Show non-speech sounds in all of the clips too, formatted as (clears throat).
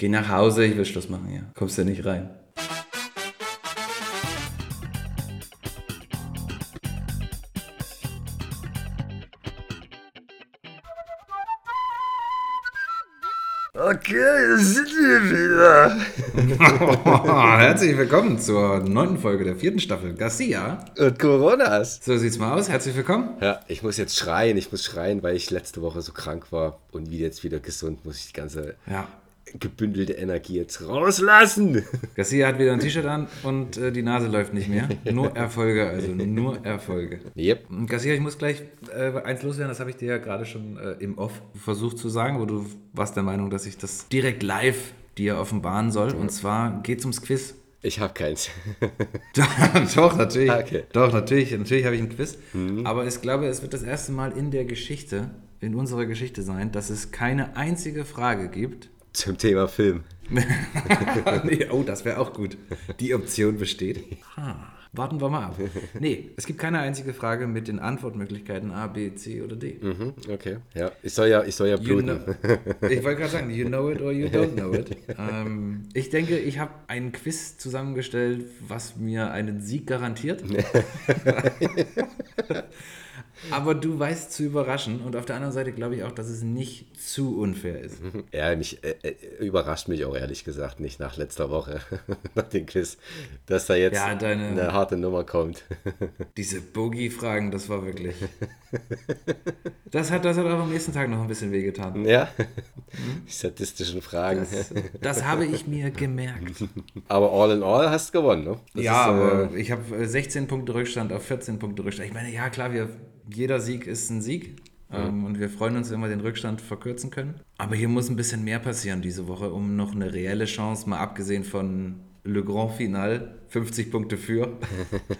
Geh nach Hause, ich will Schluss machen hier. Kommst du nicht rein. Okay, da sind wir wieder. (laughs) Herzlich willkommen zur neunten Folge der vierten Staffel Garcia. Und Coronas. So sieht's mal aus. Herzlich willkommen. Ja, ich muss jetzt schreien. Ich muss schreien, weil ich letzte Woche so krank war und wie jetzt wieder gesund, muss ich die ganze Ja. Gebündelte Energie jetzt rauslassen. (laughs) Garcia hat wieder ein T-Shirt an und äh, die Nase läuft nicht mehr. Nur Erfolge, also nur Erfolge. Yep. Garcia, ich muss gleich äh, eins loswerden, das habe ich dir ja gerade schon äh, im Off versucht zu sagen, wo du warst der Meinung, dass ich das direkt live dir offenbaren soll. Und zwar geht's ums Quiz. Ich habe keins. (laughs) Doch, natürlich. Okay. Doch, natürlich. Natürlich habe ich ein Quiz. Aber ich glaube, es wird das erste Mal in der Geschichte, in unserer Geschichte sein, dass es keine einzige Frage gibt. Zum Thema Film. (laughs) nee, oh, das wäre auch gut. Die Option besteht. Ha, warten wir mal ab. Nee, es gibt keine einzige Frage mit den Antwortmöglichkeiten A, B, C oder D. Mhm, okay. Ja, ich soll ja, ich soll ja You bluten. know, (laughs) ich wollte gerade sagen, you know it or you don't know it. Ähm, ich denke, ich habe ein Quiz zusammengestellt, was mir einen Sieg garantiert. (laughs) Aber du weißt zu überraschen und auf der anderen Seite glaube ich auch, dass es nicht zu unfair ist. (laughs) Ja, mich äh, äh, überrascht mich auch ehrlich gesagt nicht nach letzter Woche, (laughs) nach dem Quiz, dass da jetzt Ja, deine- eine harte Nummer kommt. (laughs) Diese Boogie-Fragen, das war wirklich. Das hat, das hat auch am nächsten Tag noch ein bisschen wehgetan. ja, die statistischen Fragen. Das, das habe ich mir gemerkt. Aber all in all hast du gewonnen, ne? Das ja, ist, äh, aber ich habe äh, 16 Punkte Rückstand auf 14 Punkte Rückstand. Ich meine, ja klar, wir, jeder Sieg ist ein Sieg. Ähm, und wir freuen uns, wenn wir den Rückstand verkürzen können. Aber hier muss ein bisschen mehr passieren diese Woche, um noch eine reelle Chance, mal abgesehen von Le Grand Final, 50 Punkte für.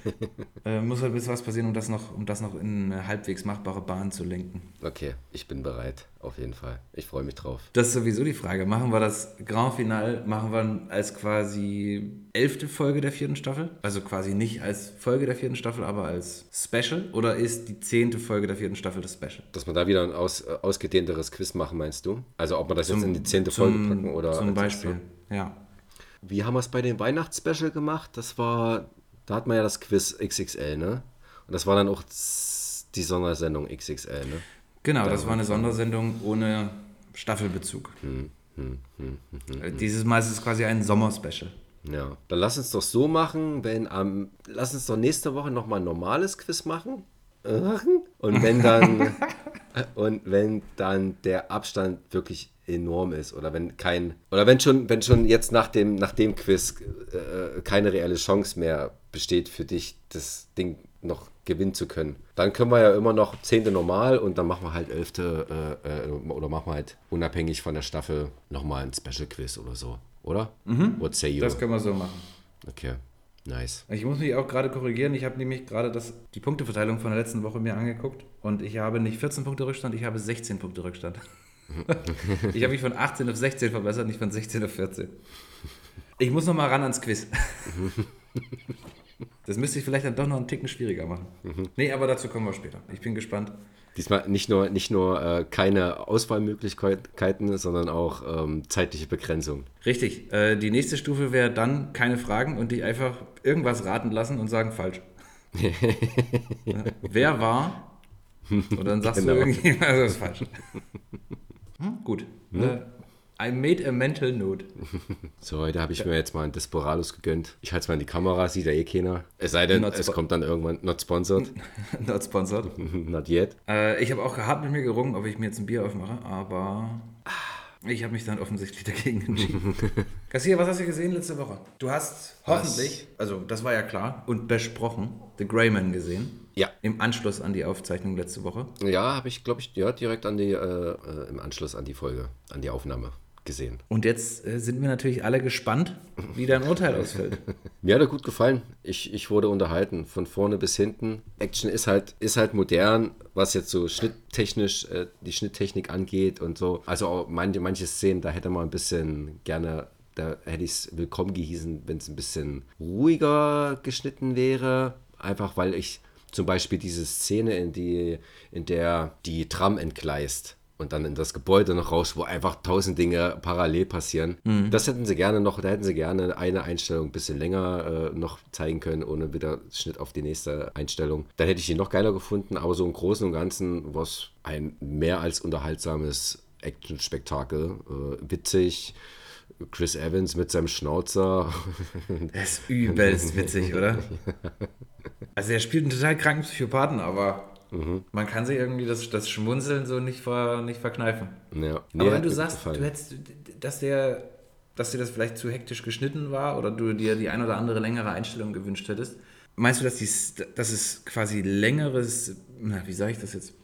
(laughs) äh, muss halt ein bisschen was passieren, um das noch, um das noch in eine halbwegs machbare Bahn zu lenken. Okay, ich bin bereit, auf jeden Fall. Ich freue mich drauf. Das ist sowieso die Frage. Machen wir das Grand Final, machen wir als quasi elfte Folge der vierten Staffel? Also quasi nicht als Folge der vierten Staffel, aber als Special? Oder ist die zehnte Folge der vierten Staffel das Special? Dass wir da wieder ein aus, äh, ausgedehnteres Quiz machen, meinst du? Also ob wir das jetzt in die zehnte Folge packen oder... Zum Beispiel, ja. Wie haben wir es bei dem Weihnachtsspecial gemacht? Das war... Da hat man ja das Quiz XXL, ne? Und das war dann auch die Sondersendung XXL, ne? Genau, das war eine Sondersendung ohne Staffelbezug. Hm, Äh, Dieses Mal ist es quasi ein Sommer-Special. Ja. Dann lass uns doch so machen, wenn am... lass uns doch nächste Woche nochmal ein normales Quiz machen. (laughs) Und wenn dann... (laughs) und wenn dann der Abstand wirklich enorm ist oder wenn kein oder wenn schon wenn schon jetzt nach dem nach dem Quiz äh, keine reelle Chance mehr besteht für dich das Ding noch gewinnen zu können dann können wir ja immer noch zehnte normal und dann machen wir halt elfte äh, äh, oder machen wir halt unabhängig von der Staffel nochmal ein Special Quiz oder so oder What say you Das können wir so machen. okay nice Ich muss mich auch gerade korrigieren. Ich habe nämlich gerade das, die Punkteverteilung von der letzten Woche mir angeguckt und ich habe nicht 14 Punkte Rückstand, ich habe 16 Punkte Rückstand. (laughs) (laughs) ich habe mich von 18 auf 16 verbessert, nicht von 16 auf 14. Ich muss noch mal ran ans Quiz. (laughs) Das müsste ich vielleicht dann doch noch einen Ticken schwieriger machen. Nee, aber dazu kommen wir später. Ich bin gespannt. Diesmal nicht nur, nicht nur äh, keine Auswahlmöglichkeiten, sondern auch ähm, zeitliche Begrenzung. Richtig, äh, die nächste Stufe wäre dann keine Fragen und dich einfach irgendwas raten lassen und sagen falsch. ja. (laughs) Wer war? Und dann sagst Genau. du irgendwie, also das ist falsch. Hm, gut. Äh, I made a mental note. So, heute habe ich mir jetzt mal einen Desperados gegönnt. Ich halte es mal in die Kamera, sieht ja eh keiner. Es sei denn, Not es kommt dann irgendwann, not sponsored, (laughs) Not sponsored. (laughs) not yet. Äh, ich habe auch hart mit mir gerungen, ob ich mir jetzt ein Bier aufmache, aber ich habe mich dann offensichtlich dagegen entschieden. (laughs) Kassier, was hast du gesehen letzte Woche? Du hast hoffentlich, also das war ja klar und besprochen, The Greyman gesehen. Ja. Im Anschluss an die Aufzeichnung letzte Woche. Ja, habe ich, glaube ich, ja, direkt an die, äh, äh, im Anschluss an die Folge, an die Aufnahme gesehen. Und jetzt äh, sind wir natürlich alle gespannt, wie dein Urteil ausfällt. (laughs) Mir hat er gut gefallen. Ich, ich wurde unterhalten, von vorne bis hinten. Action ist halt, ist halt modern, was jetzt so schnitttechnisch, äh, die Schnitttechnik angeht und so. Also auch manche, manche Szenen, da hätte man ein bisschen gerne, da hätte ich es willkommen gehießen, wenn es ein bisschen ruhiger geschnitten wäre. Einfach weil ich zum Beispiel diese Szene, in, die, in der die Tram entgleist und dann in das Gebäude noch raus, wo einfach tausend Dinge parallel passieren. Mhm. Das hätten sie gerne noch, da hätten sie gerne eine Einstellung ein bisschen länger äh, noch zeigen können, ohne wieder Schnitt auf die nächste Einstellung. Dann hätte ich ihn noch geiler gefunden, aber so im Großen und Ganzen war es ein mehr als unterhaltsames Action-Spektakel. Äh, witzig. Chris Evans mit seinem Schnauzer. Das (laughs) ist übelst witzig, oder? (laughs) Also er spielt einen total kranken Psychopathen, aber Mhm. man kann sich irgendwie das, das Schmunzeln so nicht, ver, nicht verkneifen. ja. Nee, aber wenn du sagst, gefallen. du hättest, dass der, dass dir das vielleicht zu hektisch geschnitten war oder du dir die ein oder andere längere Einstellung gewünscht hättest, meinst du, dass, die, dass es quasi längeres, na, wie sage ich das jetzt?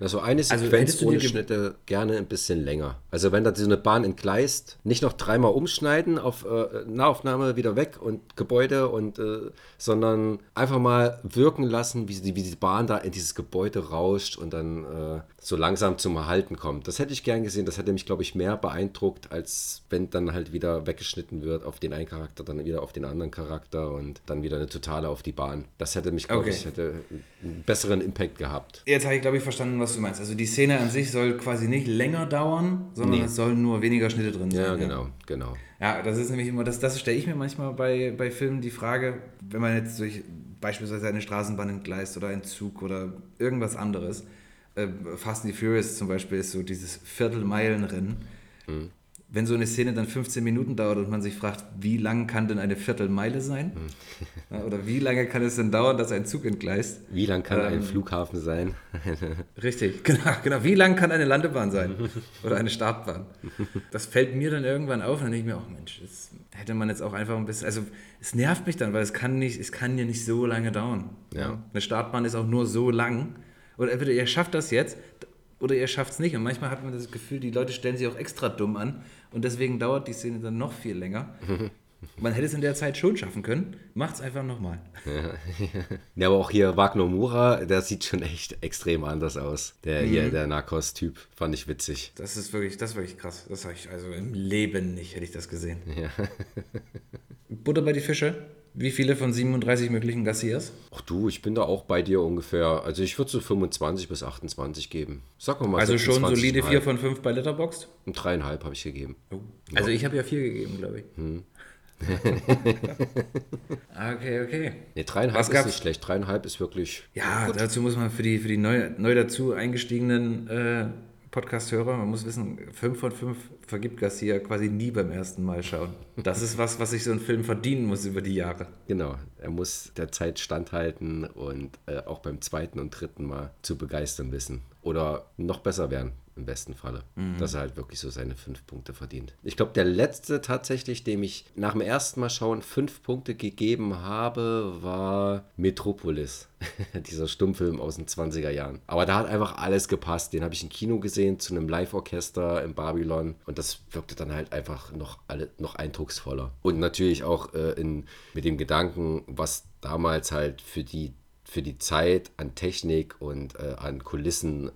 Also eine Also Sequenz hättest du ohne dir ge- Schnitte gerne ein bisschen länger. Also wenn da so eine Bahn entgleist, nicht noch dreimal umschneiden auf äh, Nahaufnahme wieder weg und Gebäude und äh, sondern einfach mal wirken lassen, wie die, wie die Bahn da in dieses Gebäude rauscht und dann äh, so langsam zum Erhalten kommt. Das hätte ich gern gesehen. Das hätte mich, glaube ich, mehr beeindruckt, als wenn dann halt wieder weggeschnitten wird auf den einen Charakter, dann wieder auf den anderen Charakter und dann wieder eine totale auf die Bahn. Das hätte mich, glaube Okay. ich, hätte einen besseren Impact gehabt. Jetzt habe ich, glaube ich, verstanden, was du meinst. Also die Szene an sich soll quasi nicht länger dauern, sondern Nee. es sollen nur weniger Schnitte drin sein. Ja, genau, genau. Ja, das ist nämlich immer, das, das stelle ich mir manchmal bei, bei Filmen die Frage, wenn man jetzt durch beispielsweise eine Straßenbahn entgleist oder einen Zug oder irgendwas anderes. Äh, Fast and the Furious zum Beispiel ist so dieses Viertelmeilenrennen. Wenn so eine Szene dann 15 Minuten dauert und man sich fragt, wie lang kann denn eine Viertelmeile sein? Ja, Oder wie lange kann es denn dauern, dass ein Zug entgleist? Wie lang kann ein Ähm, Flughafen sein? (laughs) Richtig, genau, genau. Wie lang kann eine Landebahn sein? Oder eine Startbahn? Das fällt mir dann irgendwann auf und dann denke ich mir, oh Mensch, das hätte man jetzt auch einfach ein bisschen. Also es nervt mich dann, weil es kann nicht, es kann ja nicht so lange dauern. Ja. Eine Startbahn ist auch nur so lang. Oder entweder ihr schafft das jetzt oder ihr schafft es nicht. Und manchmal hat man das Gefühl, die Leute stellen sich auch extra dumm an und deswegen dauert die Szene dann noch viel länger. (laughs) Man hätte es in der Zeit schon schaffen können. Macht's einfach nochmal. (laughs) Ja, aber auch hier Wagner Mura, der sieht schon echt extrem anders aus. Der hier, Mhm. der Narcos-Typ, fand ich witzig. Das ist wirklich, das ist wirklich krass. Das habe ich also im Leben nicht, hätte ich das gesehen. Ja. (laughs) Butter bei die Fische. Wie viele von 37 möglichen Garcias? Ach du, ich bin da auch bei dir ungefähr. Also ich würde so 25 bis 28 geben. Sag mal Also schon 26,5. solide 4 von 5 bei Letterboxd? Und dreieinhalb habe ich gegeben. Also ich habe ja 4 gegeben, glaube ich. Hm. (laughs) okay, okay. Ne, dreieinhalb ist nicht schlecht. Dreieinhalb ist wirklich. Ja, dazu muss man für die, für die neu, neu dazu eingestiegenen äh, Podcast-Hörer, man muss wissen, 5 von 5 vergibt Garcia quasi nie beim ersten Mal schauen. Das ist was, was sich so ein Film verdienen muss über die Jahre. Genau, er muss der Zeit standhalten und äh, auch beim zweiten und dritten Mal zu begeistern wissen. Oder noch besser werden, im besten Falle. Dass er halt wirklich so seine fünf Punkte verdient. Ich glaube, der letzte tatsächlich, dem ich nach dem ersten Mal schauen fünf Punkte gegeben habe, war Metropolis. (laughs) Dieser Stummfilm aus den 20er Jahren. Aber da hat einfach alles gepasst. Den habe ich im Kino gesehen, zu einem Live-Orchester in Babylon. Und das wirkte dann halt einfach noch, alle, noch eindrucksvoller. Und natürlich auch äh, in, mit dem Gedanken, was damals halt für die für die Zeit an Technik und äh, an Kulissen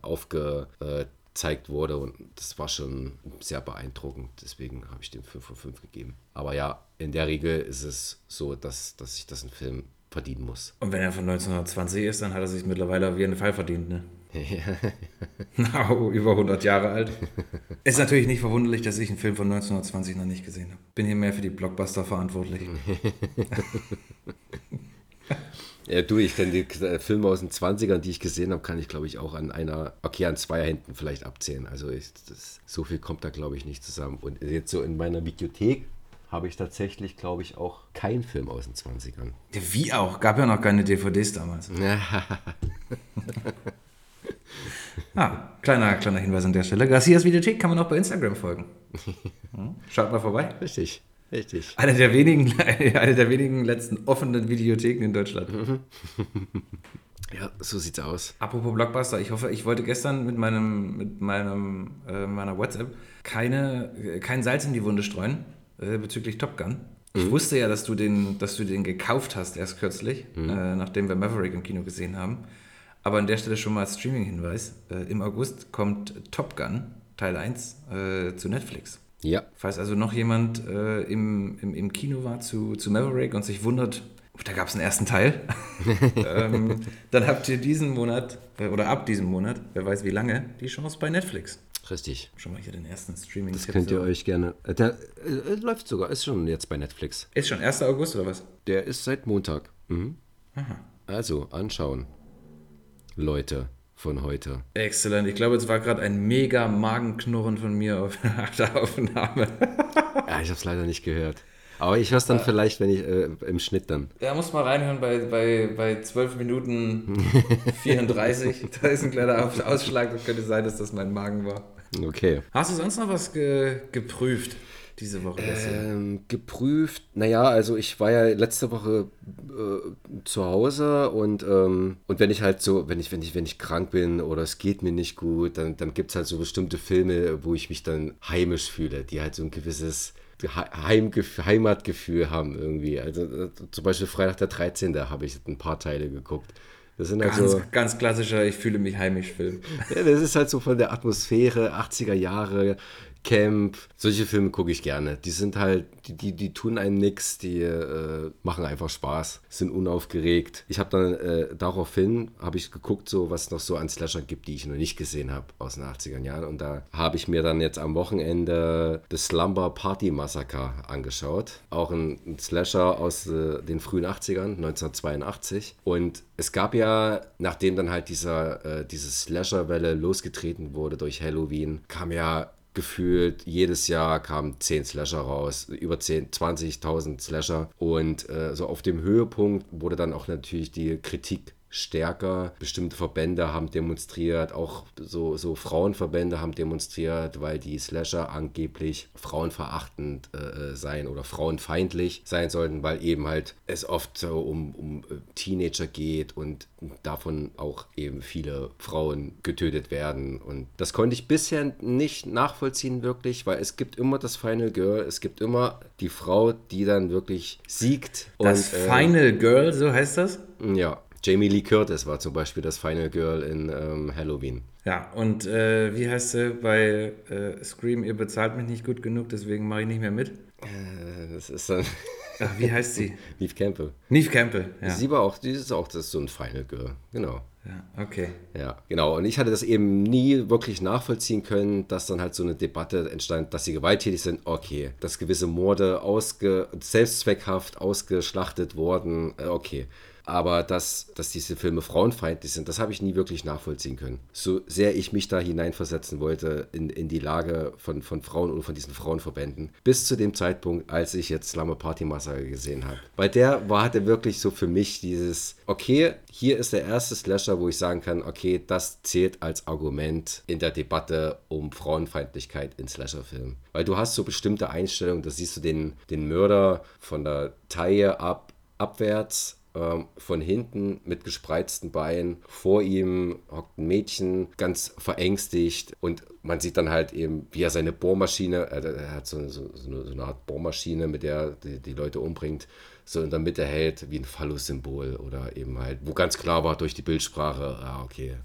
aufgezeigt wurde. Und das war schon sehr beeindruckend. Deswegen habe ich dem 5 von 5 gegeben. Aber ja, in der Regel ist es so, dass, dass sich das ein Film verdienen muss. Und wenn er von 1920 ist, dann hat er sich mittlerweile auf jeden Fall verdient, ne? (laughs) Na, über 100 Jahre alt. Ist natürlich nicht verwunderlich, dass ich einen Film von 1920 noch nicht gesehen habe. Bin hier mehr für die Blockbuster verantwortlich. (laughs) Ja, du, ich kenne die äh, Filme aus den 20ern, die ich gesehen habe, kann ich glaube ich auch an einer, okay, an zwei Händen vielleicht abzählen. Also ich, das, so viel kommt da glaube ich nicht zusammen. Und jetzt so in meiner Videothek habe ich tatsächlich, glaube ich, auch keinen Film aus den 20ern. Ja, wie auch? Gab ja noch keine DVDs damals. (laughs) Ah, kleiner, kleiner Hinweis an der Stelle. Garcias Videothek kann man auch bei Instagram folgen. (laughs) Hm? Schaut mal vorbei. Richtig, richtig. Eine der wenigen, (laughs) eine der wenigen letzten offenen Videotheken in Deutschland. (laughs) Ja, so sieht's aus. Apropos Blockbuster, ich hoffe, ich wollte gestern mit meinem, mit meinem, äh, meiner WhatsApp keine, äh, kein Salz in die Wunde streuen äh, bezüglich Top Gun. Ich wusste ja, dass du den, dass du den gekauft hast erst kürzlich, äh, nachdem wir Maverick im Kino gesehen haben. Aber an der Stelle schon mal Streaming-Hinweis. Äh, Im August kommt Top Gun Teil 1 äh, zu Netflix. Ja, Falls also noch jemand äh, im, im, im Kino war zu, zu Maverick und sich wundert, oh, da gab es einen ersten Teil, (laughs) ähm, dann habt ihr diesen Monat äh, oder ab diesem Monat, wer weiß wie lange, die Chance bei Netflix. Richtig. Schon mal hier den ersten streaming Das könnt ihr euch gerne. äh, Der äh, läuft sogar, ist schon jetzt bei Netflix. Ist schon 1. August oder was? Der ist seit Montag. Mhm. Also, anschauen. Leute von heute. Exzellent. Ich glaube, es war gerade ein mega Magenknurren von mir auf (laughs) der Aufnahme. (laughs) Ja, ich habe es leider nicht gehört. Aber ich höre es dann vielleicht, wenn ich äh, im Schnitt dann. Da muss mal reinhören bei, bei, bei 12 Minuten (laughs) 34. da ist ein kleiner Aus- Ausschlag. Das könnte sein, dass das mein Magen war. Okay. Hast du sonst noch was ge geprüft diese Woche? Ähm, geprüft, naja, also ich war ja letzte Woche äh, zu Hause und, ähm, und wenn ich halt so, wenn ich, wenn ich, wenn ich krank bin oder es geht mir nicht gut, dann, dann gibt es halt so bestimmte Filme, wo ich mich dann heimisch fühle, die halt so ein gewisses Heimgef Heimatgefühl haben irgendwie. Also äh, zum Beispiel Freitag der 13. Da habe ich ein paar Teile geguckt. Das sind halt Ganz, so. ganz klassischer, ich fühle mich heimisch Film. Ja, das ist halt so von der Atmosphäre, 80er Jahre, Camp. Solche Filme gucke ich gerne. Die sind halt, die, die, die tun einem nichts, die äh, machen einfach Spaß, sind unaufgeregt. Ich habe dann äh, daraufhin, habe ich geguckt, so was noch so an Slasher gibt, die ich noch nicht gesehen habe aus den 80er Jahren. Und da habe ich mir dann jetzt am Wochenende das Slumber Party Massacre angeschaut. Auch ein, ein Slasher aus äh, den frühen 80ern, 1982. Und es gab ja, nachdem dann halt dieser, äh, diese Slasher-Welle losgetreten wurde durch Halloween, kam ja gefühlt jedes Jahr kamen 10 Slasher raus, über 10, 20.000 Slasher. Und äh, so auf dem Höhepunkt wurde dann auch natürlich die Kritik stärker. Bestimmte Verbände haben demonstriert, auch so, so Frauenverbände haben demonstriert, weil die Slasher angeblich frauenverachtend äh, sein oder frauenfeindlich sein sollten, weil eben halt es oft so um, um äh, Teenager geht und davon auch eben viele Frauen getötet werden. Und das konnte ich bisher nicht nachvollziehen wirklich, weil es gibt immer das Final Girl, es gibt immer die Frau, die dann wirklich siegt. Das und, äh, Final Girl, so heißt das? ja, Jamie Lee Curtis war zum Beispiel das Final Girl in ähm, Halloween. Ja, und äh, wie heißt sie bei äh, Scream, ihr bezahlt mich nicht gut genug, deswegen mache ich nicht mehr mit? Äh, das ist dann (laughs) Ach, wie heißt sie? Neve Campbell. Neve Campbell, ja. Sie war auch, die ist auch das ist so ein Final Girl. Genau. ja. Okay. Ja, genau. Und ich hatte das eben nie wirklich nachvollziehen können, dass dann halt so eine Debatte entstand, dass sie gewalttätig sind. Okay, dass gewisse Morde ausge selbstzweckhaft ausgeschlachtet wurden. äh, Okay. Aber dass, dass diese Filme frauenfeindlich sind, das habe ich nie wirklich nachvollziehen können. So sehr ich mich da hineinversetzen wollte in, in die Lage von, von Frauen und von diesen Frauenverbänden. Bis zu dem Zeitpunkt, als ich jetzt Slumber Party Massacre gesehen habe. Bei der war hatte wirklich so für mich dieses, okay, hier ist der erste Slasher, wo ich sagen kann, okay, das zählt als Argument in der Debatte um Frauenfeindlichkeit in Slasherfilmen. Weil du hast so bestimmte Einstellungen, da siehst du den, den Mörder von der Taille ab, abwärts ähm, von hinten mit gespreizten Beinen. Vor ihm hockt ein Mädchen, ganz verängstigt. Und man sieht dann halt eben, wie er seine Bohrmaschine, äh, er hat so, so, so, eine, so eine Art Bohrmaschine, mit der die, die Leute umbringt, so in der Mitte hält, wie ein Phallus-Symbol. Oder eben halt, wo ganz klar war durch die Bildsprache, ah, okay,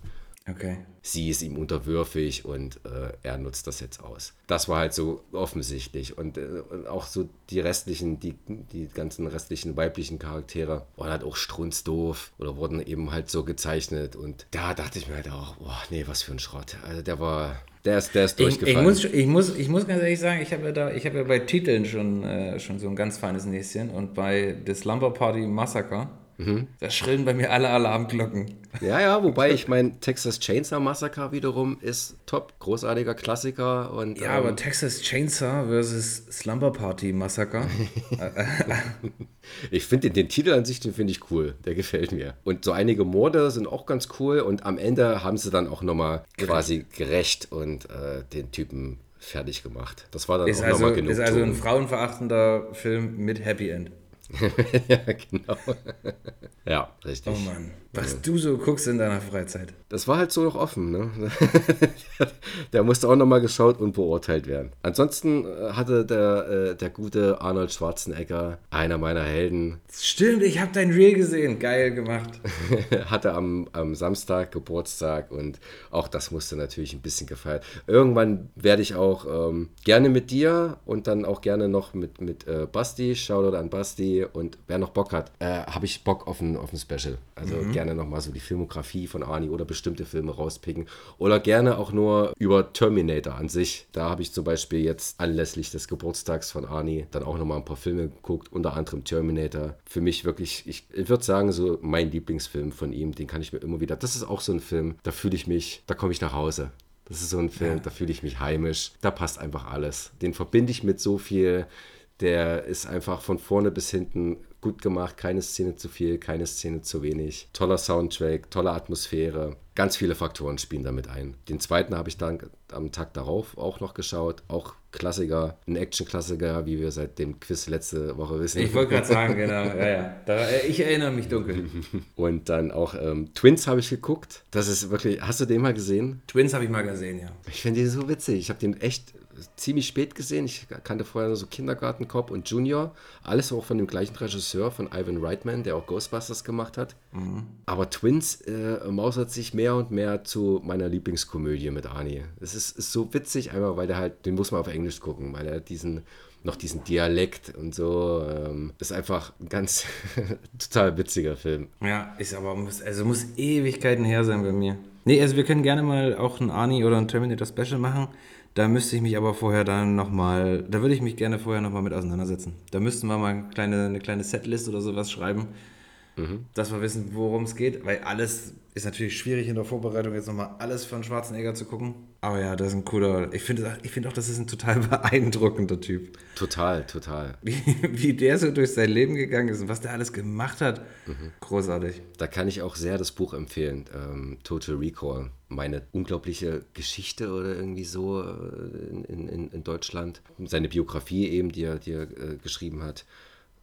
Okay. sie ist ihm unterwürfig und äh, er nutzt das jetzt aus. Das war halt so offensichtlich. Und, äh, und auch so die restlichen, die, die ganzen restlichen weiblichen Charaktere waren halt auch strunzdoof oder wurden eben halt so gezeichnet. Und da dachte ich mir halt auch, boah, nee, was für ein Schrott. Also der war, der ist, der ist Ich, durchgefallen. ich, muss, ich, muss, ich muss ganz ehrlich sagen, ich habe ja, da, ich habe ja bei Titeln schon, äh, schon so ein ganz feines Näschen und bei The Slumber Party Massacre, da schrillen bei mir alle Alarmglocken. Ja, ja, wobei ich mein Texas Chainsaw Massacre wiederum ist top, großartiger Klassiker und Ja, ähm, aber Texas Chainsaw versus Slumber Party Massacre. (laughs) Ich finde den, den Titel an sich, den finde ich cool. Der gefällt mir. Und so einige Morde sind auch ganz cool. Und am Ende haben sie dann auch nochmal quasi gerecht und äh, den Typen fertig gemacht. Das war dann Ist auch also, nochmal genug. ist also ein frauenverachtender Film mit Happy End. (laughs) ja, genau. ja, richtig. Oh Mann, was du so guckst in deiner Freizeit. Das war halt so noch offen. Ne? (laughs) der musste auch nochmal geschaut und beurteilt werden. Ansonsten äh, hatte der, äh, der gute Arnold Schwarzenegger, einer meiner Helden, Stimmt, ich habe dein Reel gesehen. Geil gemacht. (laughs) hatte am, am Samstag Geburtstag und auch das musste natürlich ein bisschen gefeiert. Irgendwann werde ich auch ähm, gerne mit dir und dann auch gerne noch mit, mit äh, Basti, Shoutout an Basti. Und wer noch Bock hat, äh, habe ich Bock auf ein, auf ein Special. Also mhm. gerne nochmal so die Filmografie von Arnie oder bestimmte Filme rauspicken. Oder gerne auch nur über Terminator an sich. Da habe ich zum Beispiel jetzt anlässlich des Geburtstags von Arnie dann auch nochmal ein paar Filme geguckt, unter anderem Terminator. Für mich wirklich, ich, ich würde sagen, so mein Lieblingsfilm von ihm, den kann ich mir immer wieder. Das ist auch so ein Film, da fühle ich mich, da komme ich nach Hause. Das ist so ein Film, ja. da fühle ich mich heimisch. Da passt einfach alles. Den verbinde ich mit so viel. Der ist einfach von vorne bis hinten gut gemacht. Keine Szene zu viel, keine Szene zu wenig. Toller Soundtrack, tolle Atmosphäre. Ganz viele Faktoren spielen damit ein. Den zweiten habe ich dann am Tag darauf auch noch geschaut. Auch Klassiker, ein Action-Klassiker, wie wir seit dem Quiz letzte Woche wissen. Ich wollte gerade (laughs) sagen, genau. Ja, ja. Da, äh, ich erinnere mich dunkel. (laughs) Und dann auch ähm, Twins habe ich geguckt. Das ist wirklich. Hast du den mal gesehen? Twins habe ich mal gesehen, ja. Ich finde den so witzig. Ich habe den echt ziemlich spät gesehen. Ich kannte vorher nur so Kindergarten Cop und Junior. Alles auch von dem gleichen Regisseur, von Ivan Reitman, der auch Ghostbusters gemacht hat. Mhm. Aber Twins äh, mausert sich mehr und mehr zu meiner Lieblingskomödie mit Arnie. Es ist, ist so witzig, einmal, weil der halt, den muss man auf Englisch gucken, weil er diesen noch diesen Dialekt und so. Ähm, ist einfach ein ganz (laughs) total witziger Film. Ja, ist aber muss, also muss Ewigkeiten her sein bei mir. Nee, also wir können gerne mal auch ein Arnie oder ein Terminator Special machen. Da müsste ich mich aber vorher dann nochmal, da würde ich mich gerne vorher nochmal mit auseinandersetzen. Da müssten wir mal eine kleine, eine kleine Setlist oder sowas schreiben, mhm. dass wir wissen, worum es geht, weil alles ist natürlich schwierig in der Vorbereitung, jetzt nochmal alles von Schwarzenegger zu gucken. Aber ja, das ist ein cooler, ich finde ich find auch, das ist ein total (laughs) beeindruckender Typ. Total, total. Wie, wie der so durch sein Leben gegangen ist und was der alles gemacht hat, mhm. großartig. Da kann ich auch sehr das Buch empfehlen, ähm, Total Recall. Meine unglaubliche Geschichte oder irgendwie so äh, in, in, in Deutschland. Seine Biografie eben, die er, die er äh, geschrieben hat.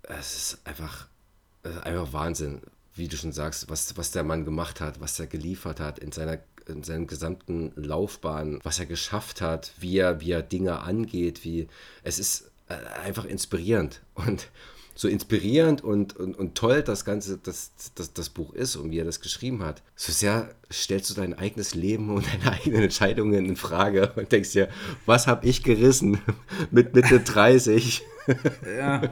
Es ist einfach, einfach Wahnsinn wie du schon sagst, was, was der Mann gemacht hat, was er geliefert hat in seiner in seiner gesamten Laufbahn, was er geschafft hat, wie er, wie er Dinge angeht, wie es ist äh, einfach inspirierend. Und so inspirierend und, und, und toll das Ganze, das, das, das Buch ist und wie er das geschrieben hat, so sehr stellst du dein eigenes Leben und deine (laughs) eigenen Entscheidungen in Frage und denkst dir, was habe ich gerissen (laughs) mit Mitte 30? Ja.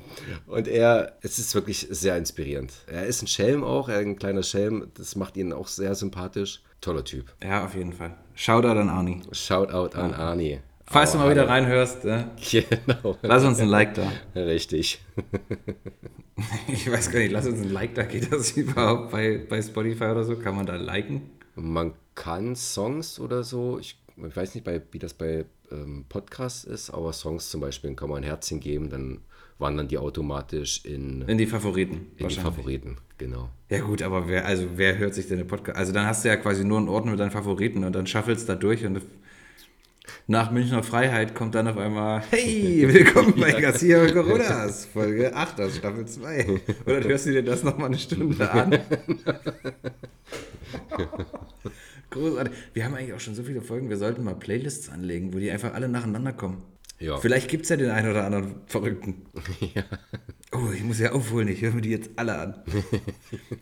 (laughs) Und er, es ist wirklich sehr inspirierend. Er ist ein Schelm auch, er ist ein kleiner Schelm, das macht ihn auch sehr sympathisch. Toller Typ. Ja, auf jeden Fall. Shoutout an Arnie. Shoutout an Arnie. Falls oh, du mal wieder reinhörst, äh, genau. lass uns ein Like da. Richtig. (laughs) ich weiß gar nicht, lass uns ein Like da. Geht das überhaupt bei, bei Spotify oder so? Kann man da liken? Man kann Songs oder so. Ich, ich weiß nicht, bei, wie das bei ähm, Podcasts ist, aber Songs zum Beispiel kann man ein Herzchen geben, dann wandern die automatisch in, in die Favoriten. In die Favoriten, genau. Ja gut, aber wer, also wer hört sich denn den Podcast? Also dann hast du ja quasi nur einen Ordner mit deinen Favoriten und dann schaffelst du da durch und nach Münchner Freiheit kommt dann auf einmal, (laughs) hey, (laughs) willkommen bei Garcia Coronas, Folge 8 aus Staffel 2. (laughs) Oder hörst du dir das nochmal eine Stunde an? Großartig. Wir haben eigentlich auch schon so viele Folgen, wir sollten mal Playlists anlegen, wo die einfach alle nacheinander kommen. Ja. Vielleicht gibt es ja den einen oder anderen Verrückten. Ja. Oh, ich muss ja aufholen, ich höre mir die jetzt alle an.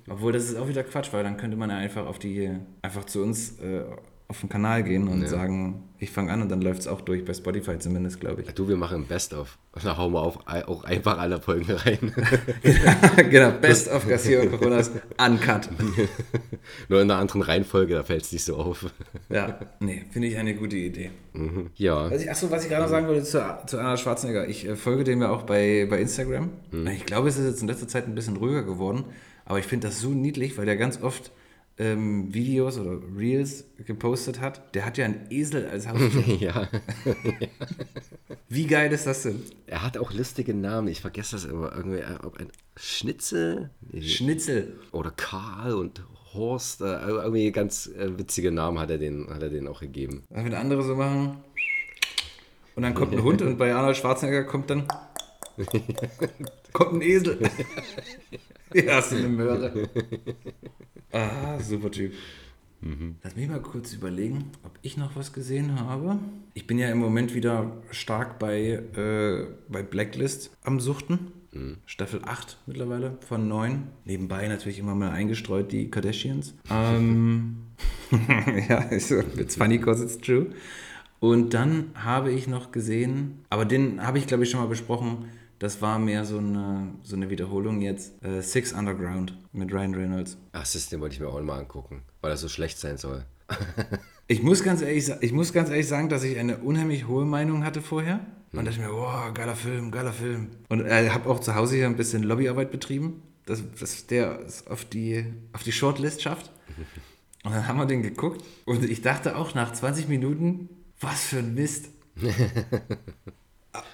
Obwohl, das ist auch wieder Quatsch, weil dann könnte man ja einfach auf die, einfach zu uns äh, auf den Kanal gehen und ja. sagen, ich fange an und dann läuft es auch durch, bei Spotify zumindest, glaube ich. Du, wir machen Best-of. (laughs) Da hauen wir auf, auch einfach alle Folgen rein. (laughs) genau, (laughs) Best-of Garcia und Coronas Uncut. Nur in einer anderen Reihenfolge, da fällt es nicht so auf. ja, nee, finde ich eine gute Idee. Mhm. Ja. achso, was ich gerade noch sagen wollte zu, zu Anna Schwarzenegger, ich äh, folge dem ja auch bei, bei Instagram. Mhm. Ich glaube, es ist jetzt in letzter Zeit ein bisschen ruhiger geworden, aber ich finde das so niedlich, weil der ganz oft ähm, Videos oder Reels gepostet hat, der hat ja einen Esel als Haustier. (laughs) ja. Wie geil ist das denn? Er hat auch lustige Namen. Ich vergesse das immer. Irgendwie, äh, ob ein Schnitzel? Schnitzel. Oder Karl und Horst. Äh, irgendwie ganz äh, witzige Namen hat er, den, hat er den auch gegeben. Was wird andere so machen? Und dann kommt ein Hund und bei Arnold Schwarzenegger kommt dann (laughs) kommt ein Esel. (laughs) (laughs) ja, du eine Möhre. Ah, super Typ. Mhm. Lass mich mal kurz überlegen, ob ich noch was gesehen habe. Ich bin ja im Moment wieder stark bei, äh, bei Blacklist am Suchten. Mhm. Staffel 8 mittlerweile von 9. Nebenbei natürlich immer mal eingestreut die Kardashians. (laughs) ähm, (laughs) ja, it's funny because it's true. Und dann habe ich noch gesehen, aber den habe ich glaube ich schon mal besprochen, Das war mehr so eine, so eine Wiederholung jetzt. Äh, Six Underground mit Ryan Reynolds. Ach, das den wollte ich mir auch mal angucken, weil er so schlecht sein soll. (laughs) ich, muss ganz ehrlich, ich muss ganz ehrlich sagen, dass ich eine unheimlich hohe Meinung hatte vorher. Und dachte mir, wow, geiler Film, geiler Film. Und äh, habe auch zu Hause hier ein bisschen Lobbyarbeit betrieben, dass, dass der es auf die, auf die Shortlist schafft. (laughs) Und dann haben wir den geguckt. Und ich dachte auch nach 20 Minuten, was für ein Mist. (laughs)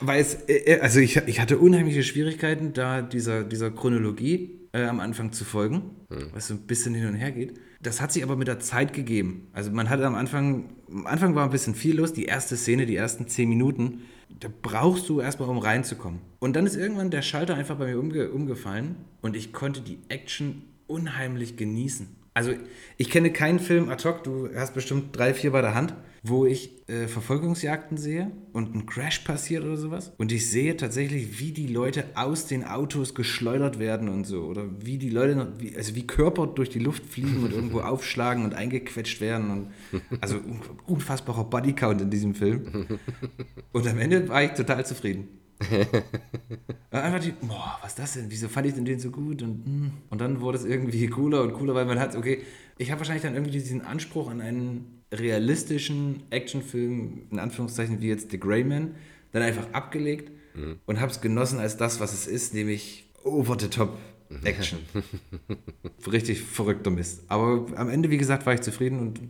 Weil es, äh, äh, also ich, ich hatte unheimliche Schwierigkeiten, da dieser, dieser Chronologie äh, am Anfang zu folgen, hm. was so ein bisschen hin und her geht. Das hat sich aber mit der Zeit gegeben. Also man hatte am Anfang, am Anfang war ein bisschen viel los, die erste Szene, die ersten zehn Minuten, da brauchst du erstmal, um reinzukommen. Und dann ist irgendwann der Schalter einfach bei mir umge umgefallen und ich konnte die Action unheimlich genießen. Also ich kenne keinen Film ad hoc, du hast bestimmt drei, vier bei der Hand, wo ich äh, Verfolgungsjagden sehe und ein Crash passiert oder sowas. Und ich sehe tatsächlich, wie die Leute aus den Autos geschleudert werden und so. Oder wie die Leute, wie, also wie Körper durch die Luft fliegen und irgendwo (laughs) aufschlagen und eingequetscht werden. Und, also unfassbarer Bodycount in diesem Film. (laughs) Und am Ende war ich total zufrieden. Einfach die, boah, was ist das denn? Wieso fand ich denn den so gut? Und, hm. und dann wurde es irgendwie cooler und cooler, weil man hat, okay, ich habe wahrscheinlich dann irgendwie diesen Anspruch an einen realistischen Actionfilm, in Anführungszeichen wie jetzt The Grey Man, dann einfach abgelegt mhm. und habe es genossen als das, was es ist, nämlich over the top Action. (laughs) Richtig verrückter Mist. Aber am Ende, wie gesagt, war ich zufrieden und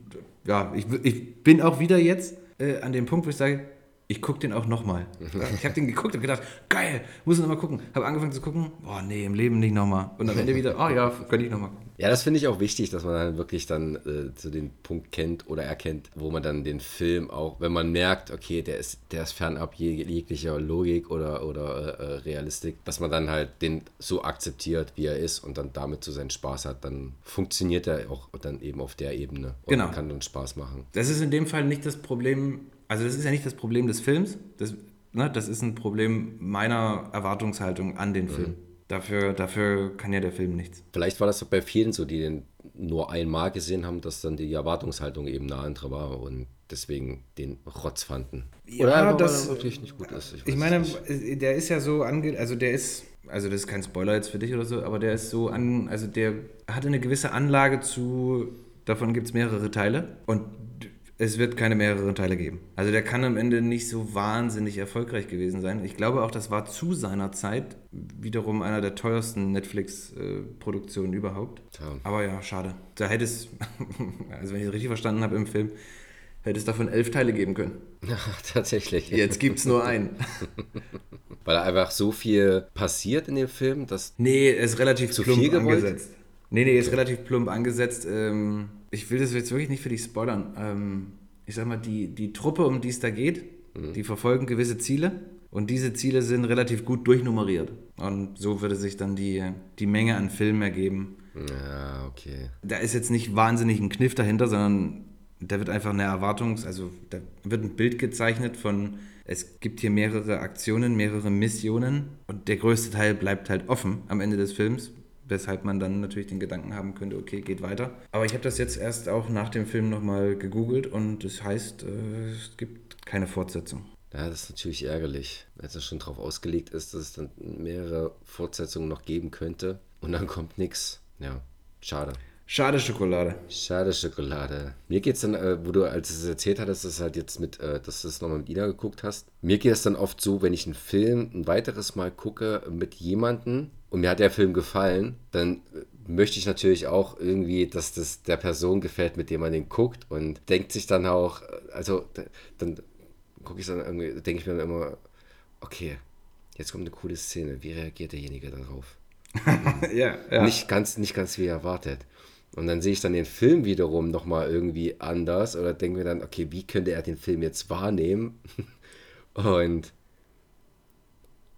ja, ich, ich bin auch wieder jetzt äh, an dem Punkt, wo ich sage, ich gucke den auch nochmal. Ich habe den geguckt und gedacht, geil, muss ich nochmal gucken. Habe angefangen zu gucken, boah, nee, im Leben nicht nochmal. Und am Ende wieder, oh ja, könnte ich nochmal gucken. Ja, das finde ich auch wichtig, dass man dann wirklich dann äh, zu den Punkt kennt oder erkennt, wo man dann den Film auch, wenn man merkt, okay, der ist, der ist fernab jeglicher Logik oder, oder äh, Realistik, dass man dann halt den so akzeptiert, wie er ist und dann damit so seinen Spaß hat, dann funktioniert er auch dann eben auf der Ebene und genau. kann dann Spaß machen. Das ist in dem Fall nicht das Problem, also das ist ja nicht das Problem des Films, das, ne, das ist ein Problem meiner Erwartungshaltung an den mhm. Film. Dafür, dafür kann ja der Film nichts. Vielleicht war das bei vielen so, die den nur einmal gesehen haben, dass dann die Erwartungshaltung eben eine andere war und deswegen den Rotz fanden. Ja, Oder das wirklich nicht gut ist. Ich, ich meine, nicht. der ist ja so ange, also der ist, also das ist kein Spoiler jetzt für dich oder so, aber der ist so an, also der hatte eine gewisse Anlage zu, davon gibt es mehrere Teile und es wird keine mehreren Teile geben. Also der kann am Ende nicht so wahnsinnig erfolgreich gewesen sein. Ich glaube auch, das war zu seiner Zeit wiederum einer der teuersten Netflix-Produktionen überhaupt. Ja. Aber ja, schade. Da hätte es, (laughs) also wenn ich es richtig verstanden habe im Film, hätte es davon elf Teile geben können. Ja, (laughs) tatsächlich. Jetzt gibt es nur einen. (laughs) Weil einfach so viel passiert in dem Film, dass. Nee, er ist relativ zu plump viel angesetzt. Nee, nee, ist relativ plump angesetzt. Ähm, ich will das jetzt wirklich nicht für dich spoilern. Ähm, ich sag mal, die, die Truppe, um die es da geht, mhm. die verfolgen gewisse Ziele und diese Ziele sind relativ gut durchnummeriert. Und so würde sich dann die, die Menge an Filmen ergeben. Ja, okay. Da ist jetzt nicht wahnsinnig ein Kniff dahinter, sondern da wird einfach eine Erwartungs-, also da wird ein Bild gezeichnet von, es gibt hier mehrere Aktionen, mehrere Missionen und der größte Teil bleibt halt offen am Ende des Films weshalb man dann natürlich den Gedanken haben könnte, okay, geht weiter. Aber ich habe das jetzt erst auch nach dem Film nochmal gegoogelt und das heißt, äh, es gibt keine Fortsetzung. Ja, das ist natürlich ärgerlich, wenn es schon darauf ausgelegt ist, dass es dann mehrere Fortsetzungen noch geben könnte und dann kommt nichts. Ja, schade. Schade Schokolade. Schade Schokolade. Mir geht es dann, äh, wo du, als du es erzählt hattest, dass, halt jetzt mit, äh, dass du es nochmal mit Ina geguckt hast. Mir geht es dann oft so, wenn ich einen Film ein weiteres Mal gucke mit jemandem und mir hat der Film gefallen, dann möchte ich natürlich auch irgendwie, dass das der Person gefällt, mit dem man den guckt und denkt sich dann auch, also dann gucke ich dann irgendwie, denke ich mir dann immer, okay, jetzt kommt eine coole Szene, wie reagiert derjenige darauf? (laughs) ja, ja. Nicht ganz, nicht ganz wie erwartet. Und dann sehe ich dann den Film wiederum nochmal irgendwie anders oder denke mir dann, okay, wie könnte er den Film jetzt wahrnehmen? (laughs) Und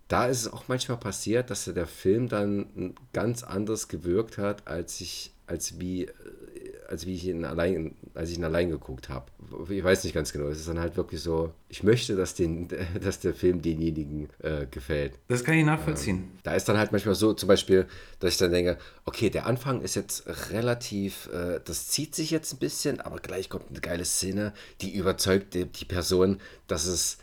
da ist es auch manchmal passiert, dass der Film dann ganz anders gewirkt hat, als ich, als wie als wie ich ihn allein, als ich ihn allein geguckt habe. Ich weiß nicht ganz genau. Es ist dann halt wirklich so, ich möchte, dass, den, (laughs) dass der Film denjenigen äh, gefällt. Das kann ich nachvollziehen. Ähm, da ist dann halt manchmal so, zum Beispiel, dass ich dann denke, okay, der Anfang ist jetzt relativ, äh, das zieht sich jetzt ein bisschen, aber gleich kommt eine geile Szene, die überzeugt die, die Person, dass es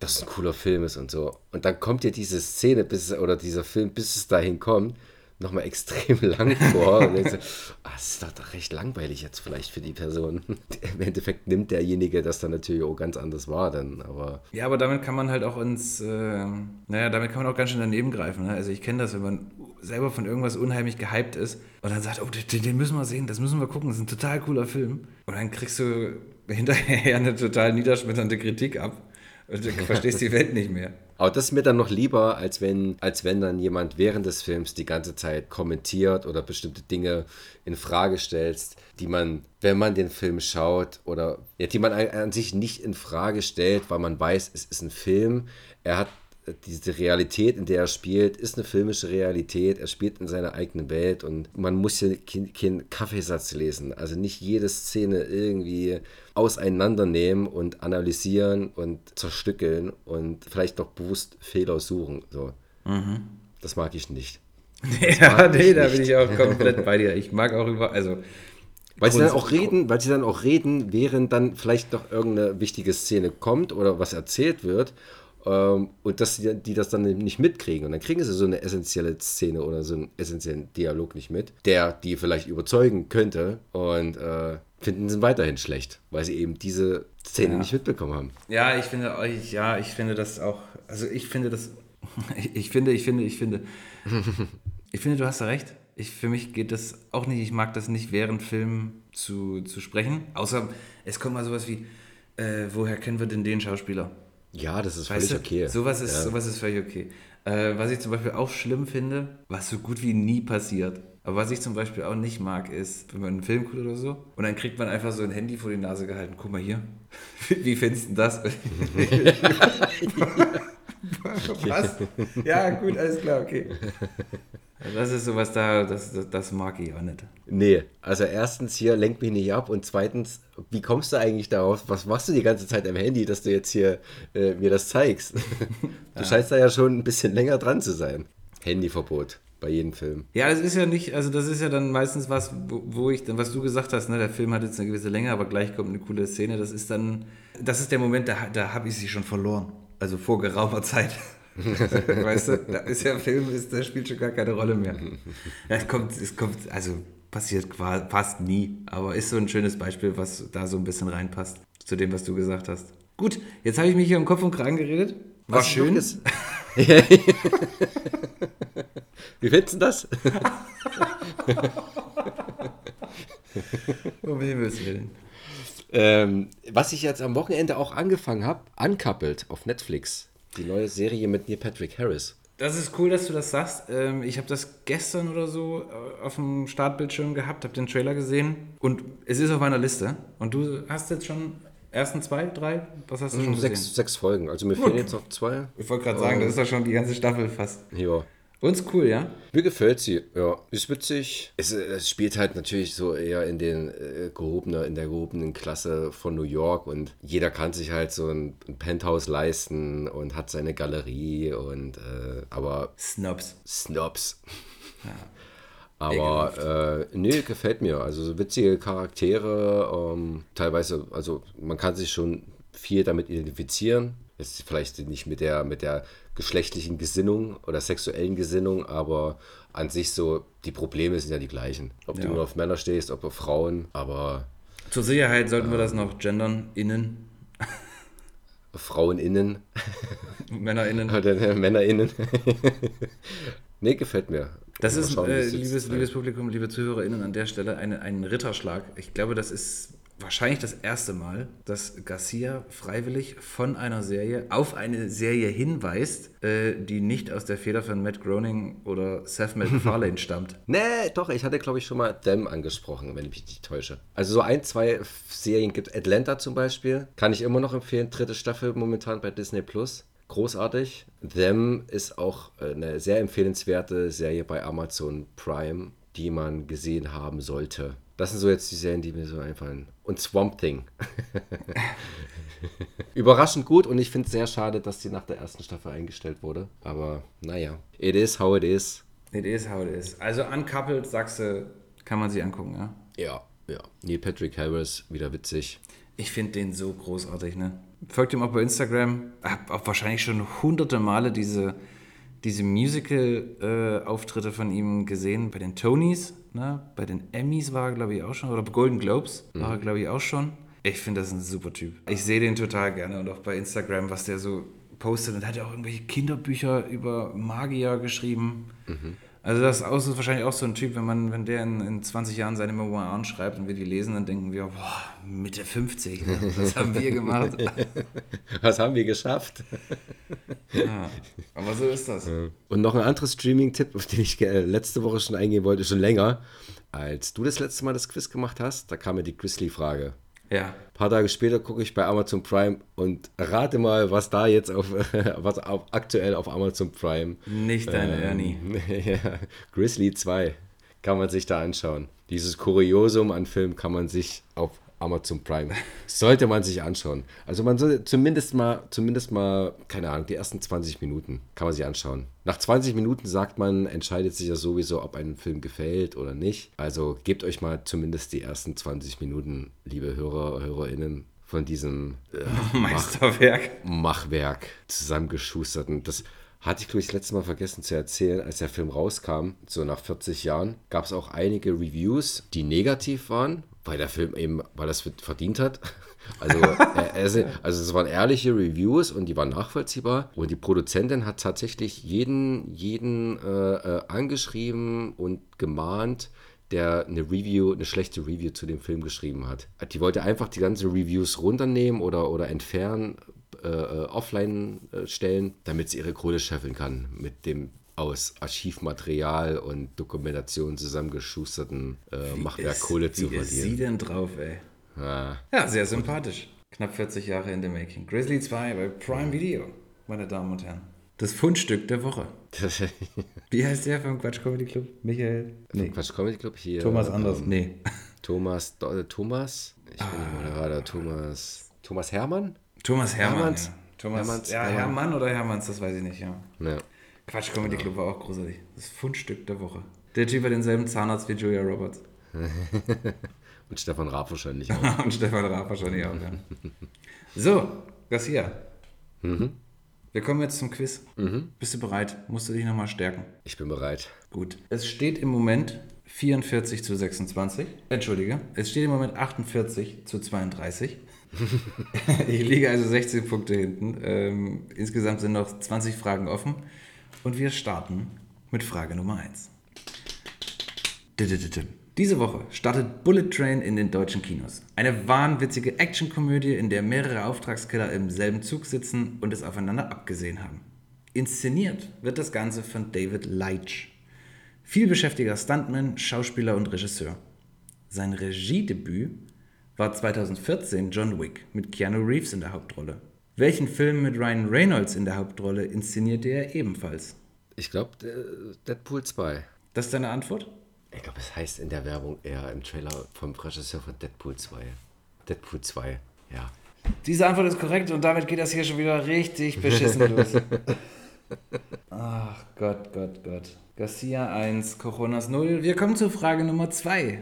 dass es ein cooler Film ist und so. Und dann kommt dir diese Szene bis, oder dieser Film, bis es dahin kommt, nochmal (laughs) extrem lang vor. Und denkst, ah, das ist doch, doch recht langweilig jetzt vielleicht für die Person. (laughs) Im Endeffekt nimmt derjenige das dann natürlich auch ganz anders wahr dann, aber... Ja, aber damit kann man halt auch ins, äh, naja, damit kann man auch ganz schön daneben greifen. Ne? Also ich kenne das, wenn man selber von irgendwas unheimlich gehypt ist und dann sagt, oh, den, den müssen wir sehen, das müssen wir gucken, das ist ein total cooler Film. Und dann kriegst du (laughs) hinterher eine total niederschmetternde Kritik ab. Und du verstehst die Welt nicht mehr. (laughs) Aber das ist mir dann noch lieber, als wenn, als wenn dann jemand während des Films die ganze Zeit kommentiert oder bestimmte Dinge in Frage stellt, die man, wenn man den Film schaut oder ja, die man an sich nicht in Frage stellt, weil man weiß, es ist ein Film. Er hat diese Realität, in der er spielt, ist eine filmische Realität. Er spielt in seiner eigenen Welt und man muss hier keinen Kaffeesatz lesen. Also nicht jede Szene irgendwie auseinandernehmen und analysieren und zerstückeln und vielleicht noch bewusst Fehler suchen. So. Mhm. Das mag ich nicht. (laughs) ja, nee, da bin ich auch (laughs) komplett bei dir. Ich mag auch über, also weil sie dann auch reden, weil sie dann auch reden, während dann vielleicht noch irgendeine wichtige Szene kommt oder was erzählt wird und dass die, die, das dann nicht mitkriegen. Und dann kriegen sie so eine essentielle Szene oder so einen essentiellen Dialog nicht mit, der die vielleicht überzeugen könnte und äh, finden sie weiterhin schlecht, weil sie eben diese Szene ja. nicht mitbekommen haben. Ja, ich finde, ich, ja, ich finde das auch, also ich finde das, (laughs) ich finde, ich finde, ich finde, ich finde, du hast da recht. Ich, für mich geht das auch nicht, ich mag das nicht während Filmen zu, zu sprechen, außer es kommt mal sowas wie, äh, woher kennen wir denn den Schauspieler? Ja, das ist weißt völlig du, okay. Sowas ist, ja. sowas ist völlig okay. Äh, was ich zum Beispiel auch schlimm finde, was so gut wie nie passiert, aber was ich zum Beispiel auch nicht mag, ist, wenn man einen Film guckt oder so und dann kriegt man einfach so ein Handy vor die Nase gehalten. Guck mal hier, (laughs) wie findest du das? (laughs) (laughs) was? Ja, gut, alles klar, okay. Das ist sowas da, das, das mag ich auch nicht. Nee, also erstens hier lenkt mich nicht ab und zweitens, wie kommst du eigentlich darauf? Was machst du die ganze Zeit am Handy, dass du jetzt hier äh, mir das zeigst? (laughs) du ja. scheinst da ja schon ein bisschen länger dran zu sein. Handyverbot bei jedem Film. Ja, das ist ja nicht, also das ist ja dann meistens was, wo, ich dann, was du gesagt hast, ne, der Film hat jetzt eine gewisse Länge, aber gleich kommt eine coole Szene. Das ist dann, das ist der Moment, da, da habe ich sie schon verloren. Also vor geraumer Zeit. (laughs) weißt du, da ist ja Film, ist, der spielt schon gar keine Rolle mehr. (laughs) Es kommt, es kommt, also passiert fast nie, aber ist so ein schönes Beispiel, was da so ein bisschen reinpasst zu dem, was du gesagt hast. Gut, jetzt habe ich mich hier im Kopf und Kragen geredet. War was schön. Ist. (laughs) Wie findest du das? um Himmels Willen. Ähm, was ich jetzt am Wochenende auch angefangen habe, Uncoupled auf Netflix. Die neue Serie mit Neil Patrick Harris. Das ist cool, dass du das sagst. Ähm, ich habe das gestern oder so äh, auf dem Startbildschirm gehabt, habe den Trailer gesehen und es ist auf meiner Liste. Und du hast jetzt schon ersten zwei, drei? Was hast du schon sechs, gesehen? Sechs Folgen. Also mir fehlen jetzt noch zwei. Ich wollte gerade sagen, das ist doch schon die ganze Staffel fast. Ja. Uns cool, ja? Mir gefällt sie, ja. Ist witzig. Es, es spielt halt natürlich so eher in den äh, gehobener, in der gehobenen Klasse von New York und jeder kann sich halt so ein, ein Penthouse leisten und hat seine Galerie und äh, aber. Snobs. Snobs. Ja. Aber äh, nee, gefällt mir. Also so witzige Charaktere, ähm, teilweise, also man kann sich schon viel damit identifizieren. Jetzt vielleicht nicht mit der, mit der geschlechtlichen Gesinnung oder sexuellen Gesinnung, aber an sich so, die Probleme sind ja die gleichen. Ob ja. du nur auf Männer stehst, ob auf Frauen, aber. Zur Sicherheit sollten äh, wir das noch gendern, innen. FrauenInnen. MännerInnen. (laughs) Oder MännerInnen. (laughs) nee, gefällt mir. Das ist, schauen, äh, liebes, liebes Publikum, liebe ZuhörerInnen, an der Stelle eine, ein Ritterschlag. Ich glaube, das ist wahrscheinlich das erste Mal, dass Garcia freiwillig von einer Serie auf eine Serie hinweist, äh, die nicht aus der Feder von Matt Groening oder Seth MacFarlane (laughs) stammt. Nee, doch, ich hatte, glaube ich, schon mal Them angesprochen, wenn ich mich nicht täusche. Also so ein, zwei Serien gibt Atlanta zum Beispiel. Kann ich immer noch empfehlen. Dritte Staffel momentan bei Disney Plus. Großartig. Them ist auch eine sehr empfehlenswerte Serie bei Amazon Prime, die man gesehen haben sollte. Das sind so jetzt die Serien, die mir so einfallen. Und Swamp Thing. (laughs) Überraschend gut und ich finde es sehr schade, dass sie nach der ersten Staffel eingestellt wurde. Aber naja, it is how it is. It is how it is. Also Uncoupled, sagst du, kann man sie angucken, ja? Ja, ja. Neil Patrick Harris, wieder witzig. Ich finde den so großartig, ne? folgt ihm auch bei Instagram. Hab auch wahrscheinlich schon hunderte Male diese, diese Musical-Auftritte von ihm gesehen. Bei den Tonys, ne? bei den Emmys war er, glaube ich, auch schon. Oder bei Golden Globes war er, glaube ich, auch schon. Ich finde, das ist ein super Typ. Ich sehe den total gerne und auch bei Instagram, was der so postet. Und hat ja auch irgendwelche Kinderbücher über Magier geschrieben. Also das ist wahrscheinlich auch so ein Typ, wenn man, wenn der in, in 20 Jahren seine Memoiren schreibt und wir die lesen, dann denken wir, boah, Mitte 50, ne? was haben wir gemacht? (laughs) Was haben wir geschafft? ja, aber so ist das. Und noch ein anderes Streaming-Tipp, auf den ich äh, letzte Woche schon eingehen wollte, schon länger. Als du das letzte Mal das Quiz gemacht hast, da kam mir die Grizzly-Frage. Ja. Ein paar Tage später gucke ich bei Amazon Prime und rate mal, was da jetzt auf, (laughs) was auf, aktuell auf Amazon Prime. Nicht dein Ernie. (laughs) ja, Grizzly 2 kann man sich da anschauen. Dieses Kuriosum an Film kann man sich auf Amazon Prime, (laughs) sollte man sich anschauen. Also man soll zumindest mal, zumindest mal, keine Ahnung, die ersten 20 Minuten kann man sich anschauen. Nach 20 Minuten sagt man, entscheidet sich ja sowieso, ob ein Film gefällt oder nicht. Also gebt euch mal zumindest die ersten 20 Minuten, liebe Hörer, HörerInnen, von diesem äh, (laughs) Meisterwerk. Machwerk zusammengeschusterten. Das hatte ich, glaube ich, das letzte Mal vergessen zu erzählen, als der Film rauskam, so nach 40 Jahren, gab es auch einige Reviews, die negativ waren, weil der Film eben, weil das verdient hat. (laughs) Also, also es waren ehrliche Reviews und die waren nachvollziehbar. Und die Produzentin hat tatsächlich jeden, jeden äh, äh, angeschrieben und gemahnt, der eine Review, eine schlechte Review zu dem Film geschrieben hat. Die wollte einfach die ganzen Reviews runternehmen oder, oder entfernen, äh, äh, offline äh, stellen, damit sie ihre Kohle scheffeln kann mit dem aus Archivmaterial und Dokumentation zusammengeschusterten äh, Machwerk Kohle zu Wie ist sie verdienen. denn drauf, ey? Ja. Ja, sehr sympathisch. Knapp 40 Jahre in the making. Grizzly 2 bei Prime Video, meine Damen und Herren. Das Fundstück der Woche. (laughs) Wie heißt der vom Quatsch Comedy Club? Michael? Nee. Quatsch Comedy Club hier. Thomas Anders? ähm, Nee. Thomas, äh, Thomas? Ich bin nicht Moderator. Thomas. Thomas Hermann? Thomas Hermann. Hermanns? Ja. Thomas, Hermanns, ja, Hermann. Hermann oder Hermanns, das weiß ich nicht, ja. Ja. Quatsch Comedy Club war auch großartig. Das Fundstück der Woche. Der Typ hat denselben Zahnarzt wie Julia Roberts. (laughs) Und Stefan Raab wahrscheinlich auch. (laughs) Und Stefan Raab wahrscheinlich auch, ja. So, Garcia. Wir kommen jetzt zum Quiz. Bist du bereit? Musst du dich nochmal stärken? Ich bin bereit. Gut. Es steht im Moment 44 zu 26. Entschuldige. Es steht im Moment 48 zu 32. (laughs) ich liege also 16 Punkte hinten. Ähm, insgesamt sind noch 20 Fragen offen. Und wir starten mit Frage Nummer 1. Diese Woche startet Bullet Train in den deutschen Kinos. Eine wahnwitzige Actionkomödie, in der mehrere Auftragskiller im selben Zug sitzen und es aufeinander abgesehen haben. Inszeniert wird das Ganze von David Leitch. Vielbeschäftiger Stuntman, Schauspieler und Regisseur. Sein Regiedebüt war 2014 John Wick mit Keanu Reeves in der Hauptrolle. Welchen Film mit Ryan Reynolds in der Hauptrolle inszenierte er ebenfalls? Ich glaube, Deadpool 2. Das ist deine Antwort? Ich glaube, es heißt in der Werbung eher im Trailer vom Regisseur von Deadpool 2. Deadpool 2, ja. Diese Antwort ist korrekt und damit geht das hier schon wieder richtig (laughs) beschissen los. Ach Gott, Gott, Gott. Garcia 1, Coronas 0. Wir kommen zur Frage Nummer 2.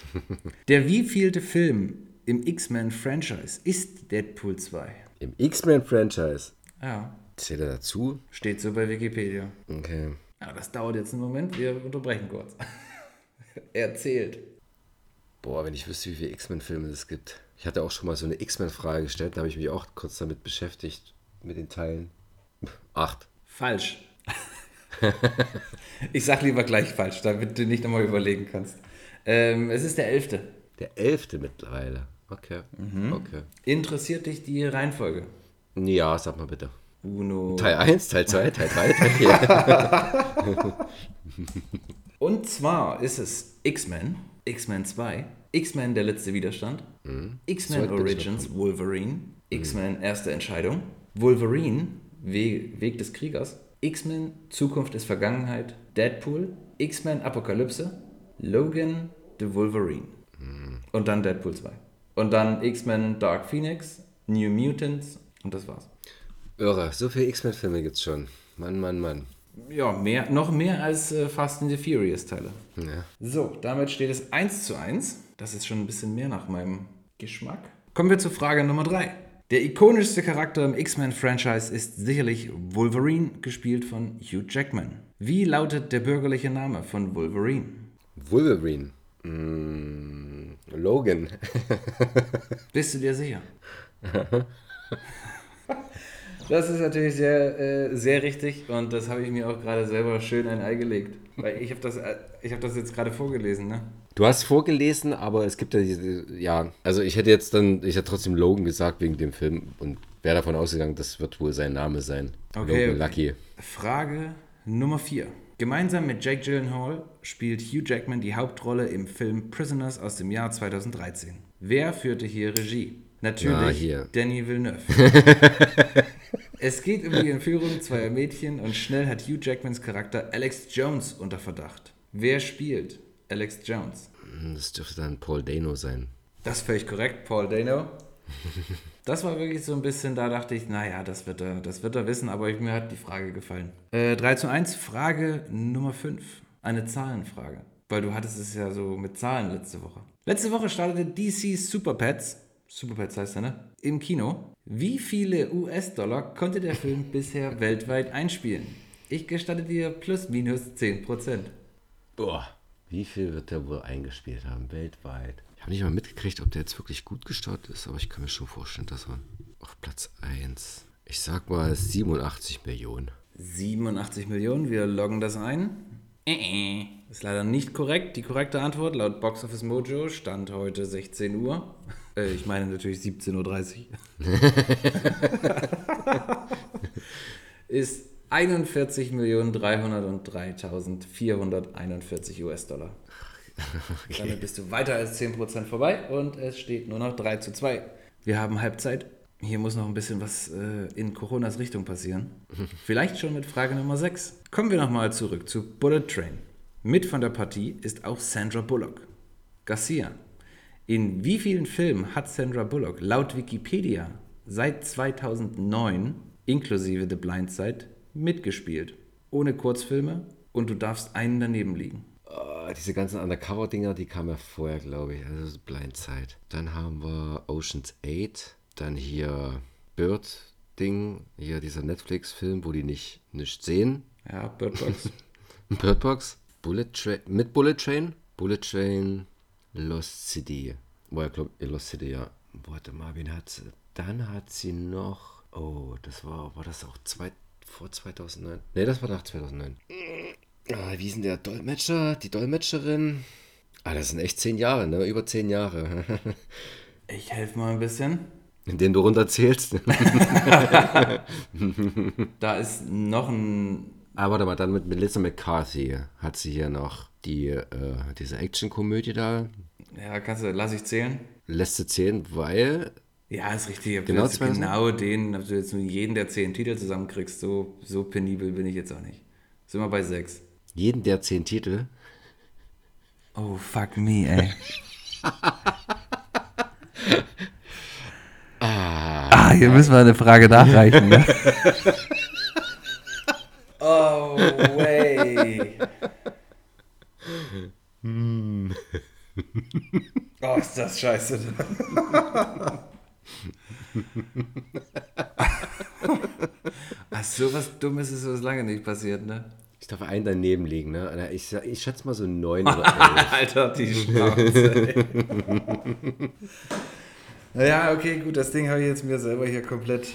(laughs) Der wievielte Film im X-Men-Franchise ist Deadpool 2? Im X-Men-Franchise. Ja, Zählt er dazu? steht so bei Wikipedia. Okay. Ja, das dauert jetzt einen Moment, wir unterbrechen kurz. (laughs) er zählt. Boah, wenn ich wüsste, wie viele X-Men-Filme es gibt. Ich hatte auch schon mal so eine X-Men-Frage gestellt, da habe ich mich auch kurz damit beschäftigt, mit den Teilen. (laughs) Acht. Falsch. (laughs) ich sag lieber gleich falsch, damit du nicht nochmal überlegen kannst. Ähm, es ist der elfte. Der elfte mittlerweile. Okay. Mhm. Okay. Interessiert dich die Reihenfolge? Ja, sag mal bitte. Uno. Teil 1, Teil 2, Teil 3, Teil 4. (laughs) Und zwar ist es X-Men, X-Men 2, X-Men Der letzte Widerstand, X-Men bin ich Origins Wolverine, X-Men Erste Entscheidung, Wolverine We Weg des Kriegers, X-Men Zukunft ist Vergangenheit, Deadpool, X-Men Apokalypse, Logan The Wolverine. Und dann Deadpool 2. Und dann X-Men Dark Phoenix, New Mutants und das war's. Irre, so viele X-Men-Filme gibt's schon. Mann, Mann, Mann. Ja, mehr, noch mehr als äh, Fast and the Furious Teile. Ja. So, damit steht es 1 zu 1. Das ist schon ein bisschen mehr nach meinem Geschmack. Kommen wir zur Frage Nummer 3. Der ikonischste Charakter im X-Men-Franchise ist sicherlich Wolverine, gespielt von Hugh Jackman. Wie lautet der bürgerliche Name von Wolverine? Wolverine. Mm, Logan. Bist du dir sicher? (laughs) Das ist natürlich sehr, äh, sehr richtig und das habe ich mir auch gerade selber schön ein Ei gelegt. Weil ich habe das, äh, ich hab das jetzt gerade vorgelesen, ne? Du hast vorgelesen, aber es gibt ja diese, ja, also ich hätte jetzt dann, ich hätte trotzdem Logan gesagt wegen dem Film und wäre davon ausgegangen, das wird wohl sein Name sein. Okay, Logan Lucky. Frage Nummer 4. Gemeinsam mit Jake Gyllenhaal spielt Hugh Jackman die Hauptrolle im Film Prisoners aus dem Jahr 2013. Wer führte hier Regie? Na, Natürlich hier. Danny Villeneuve. (laughs) es geht um die Entführung zweier Mädchen und schnell hat Hugh Jackmans Charakter Alex Jones unter Verdacht. Wer spielt Alex Jones? Das dürfte dann Paul Dano sein. Das ist völlig korrekt, Paul Dano. (laughs) Das war wirklich so ein bisschen, da dachte ich, naja, das wird er, das wird er wissen, aber mir hat die Frage gefallen. Äh, 3 zu 1, Frage Nummer 5. Eine Zahlenfrage. Weil du hattest es ja so mit Zahlen letzte Woche. Letzte Woche startete DC Super Pets, Super Pets heißt er, ne? Im Kino. Wie viele US-Dollar konnte der Film (laughs) bisher weltweit einspielen? Ich gestatte dir plus minus 10%. Boah. Wie viel wird der wohl eingespielt haben weltweit? Ich habe nicht mal mitgekriegt, ob der jetzt wirklich gut gestartet ist, aber ich kann mir schon vorstellen, dass er auf Platz 1. Ich sag mal 87 Millionen. 87 Millionen, wir loggen das ein. Äh, äh. Ist leider nicht korrekt. Die korrekte Antwort laut Box Office Mojo stand heute 16 Uhr. (laughs) Äh, ich meine natürlich 17.30 Uhr. (laughs) ist 41.303.441 US-Dollar. (laughs) Okay. Damit bist du weiter als 10% vorbei und es steht nur noch 3 zu 2. Wir haben Halbzeit. Hier muss noch ein bisschen was äh, in Coronas Richtung passieren. (laughs) Vielleicht schon mit Frage Nummer 6. Kommen wir nochmal zurück zu Bullet Train. Mit von der Partie ist auch Sandra Bullock. Garcia. In wie vielen Filmen hat Sandra Bullock laut Wikipedia seit 2009 inklusive The Blind Side mitgespielt? Ohne Kurzfilme und du darfst einen daneben liegen. Diese ganzen Undercover-Dinger, die kamen ja vorher, glaube ich. Also Blind Side. Dann haben wir Ocean's 8. Dann hier Bird-Ding. Hier dieser Netflix-Film, wo die nicht, nicht sehen. Ja, Birdbox. (laughs) Birdbox. Bullet Train. Mit Bullet Train. Bullet Train. Lost City. Boah, ich glaube, Lost City, ja. Warte mal, wen hat sie? Dann hat sie noch. Oh, das war, war das auch zwei, vor 2009? Ne, das war nach 2009. Ah, wie ist denn der Dolmetscher? Die Dolmetscherin? Ah, das sind echt zehn Jahre, ne? Über zehn Jahre. (laughs) ich helfe mal ein bisschen. Indem du runterzählst. (laughs) da ist noch ein. Ah, warte mal, dann mit Melissa McCarthy hat sie hier noch die, äh, diese Actionkomödie da. Ja, kannst du, lass ich zählen. Lässt du zählen, weil. Ja, ist richtig. Genau, genau den, ob du jetzt nur jeden der zehn Titel zusammenkriegst, so, so penibel bin ich jetzt auch nicht. Sind wir bei sechs. Jeden der zehn Titel? Oh, fuck me, ey. ah, (laughs) ah, hier müssen wir eine Frage nachreichen, ne? (laughs) oh, way. Hm. Oh, ist das scheiße. (laughs) Ach, so was Dummes ist so lange nicht passiert, ne? Ich darf einen daneben liegen, ne? Ich, ich schätze mal so neun oder (laughs) elf. Alter, die Schnauze. naja, (laughs) okay, gut, das Ding habe ich jetzt mir selber hier komplett,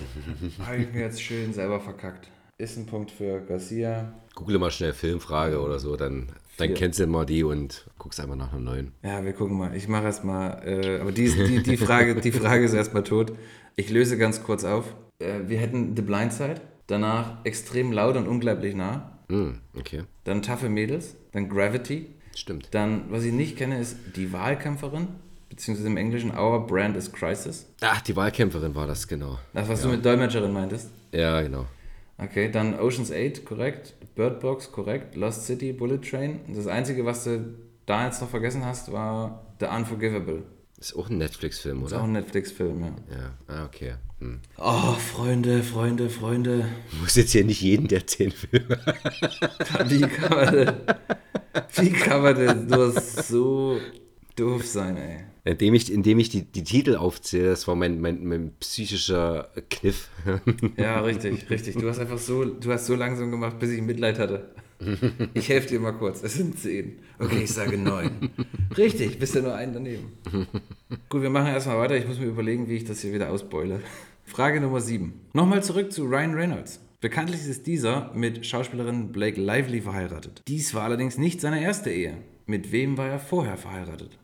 habe ich mir jetzt schön selber verkackt. Ist ein Punkt für Garcia. Google mal schnell Filmfrage oder so, dann, dann kennst du mal die und guckst einfach nach einem neuen. Ja, wir gucken mal. Ich mache erstmal, äh, aber die, die, die, Frage, die Frage ist erstmal tot. Ich löse ganz kurz auf. Äh, wir hätten The Blind Side, danach extrem laut und unglaublich nah. Mm, okay. Dann Taffe Mädels, dann Gravity. Stimmt. Dann, was ich nicht kenne, ist die Wahlkämpferin, beziehungsweise im Englischen Our Brand is Crisis. Ach, die Wahlkämpferin war das, genau. Das, was ja. du mit Dolmetscherin meintest? Ja, genau. Okay, dann Ocean's 8, korrekt. Bird Box, korrekt. Lost City, Bullet Train. Das Einzige, was du da jetzt noch vergessen hast, war The Unforgivable. Ist auch ein Netflix-Film, oder? Ist auch ein Netflix-Film, ja. Ja, ah, okay. Hm. Oh, Freunde, Freunde, Freunde. Du musst jetzt hier nicht jeden der zehn Filme. (laughs) wie kann man denn, wie kann man denn nur so doof sein, ey? Indem ich, indem ich die, die Titel aufzähle, das war mein, mein, mein psychischer Kniff. Ja, richtig, richtig. Du hast einfach so, du hast so langsam gemacht, bis ich Mitleid hatte. Ich helfe dir mal kurz. Es sind zehn. Okay, ich sage neun. Richtig, bist ja nur einen daneben. Gut, wir machen erstmal weiter. Ich muss mir überlegen, wie ich das hier wieder ausbeule. Frage Nummer sieben. Nochmal zurück zu Ryan Reynolds. Bekanntlich ist dieser mit Schauspielerin Blake Lively verheiratet. Dies war allerdings nicht seine erste Ehe. Mit wem war er vorher verheiratet?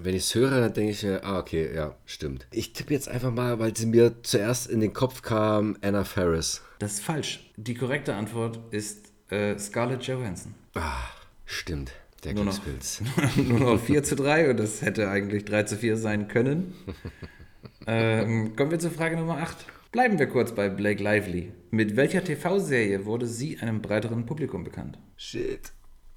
Wenn ich es höre, dann denke ich mir, ah, okay, ja, stimmt. Ich tippe jetzt einfach mal, weil sie mir zuerst in den Kopf kam, Anna Ferris. Das ist falsch. Die korrekte Antwort ist äh, Scarlett Johansson. Ah, stimmt. Der Nur noch, Glückspilz. (laughs) nur noch 4 zu 3 und das hätte eigentlich 3 zu 4 sein können. (laughs) ähm, kommen wir zur Frage Nummer 8. Bleiben wir kurz bei Blake Lively. Mit welcher TV-Serie wurde sie einem breiteren Publikum bekannt? Shit.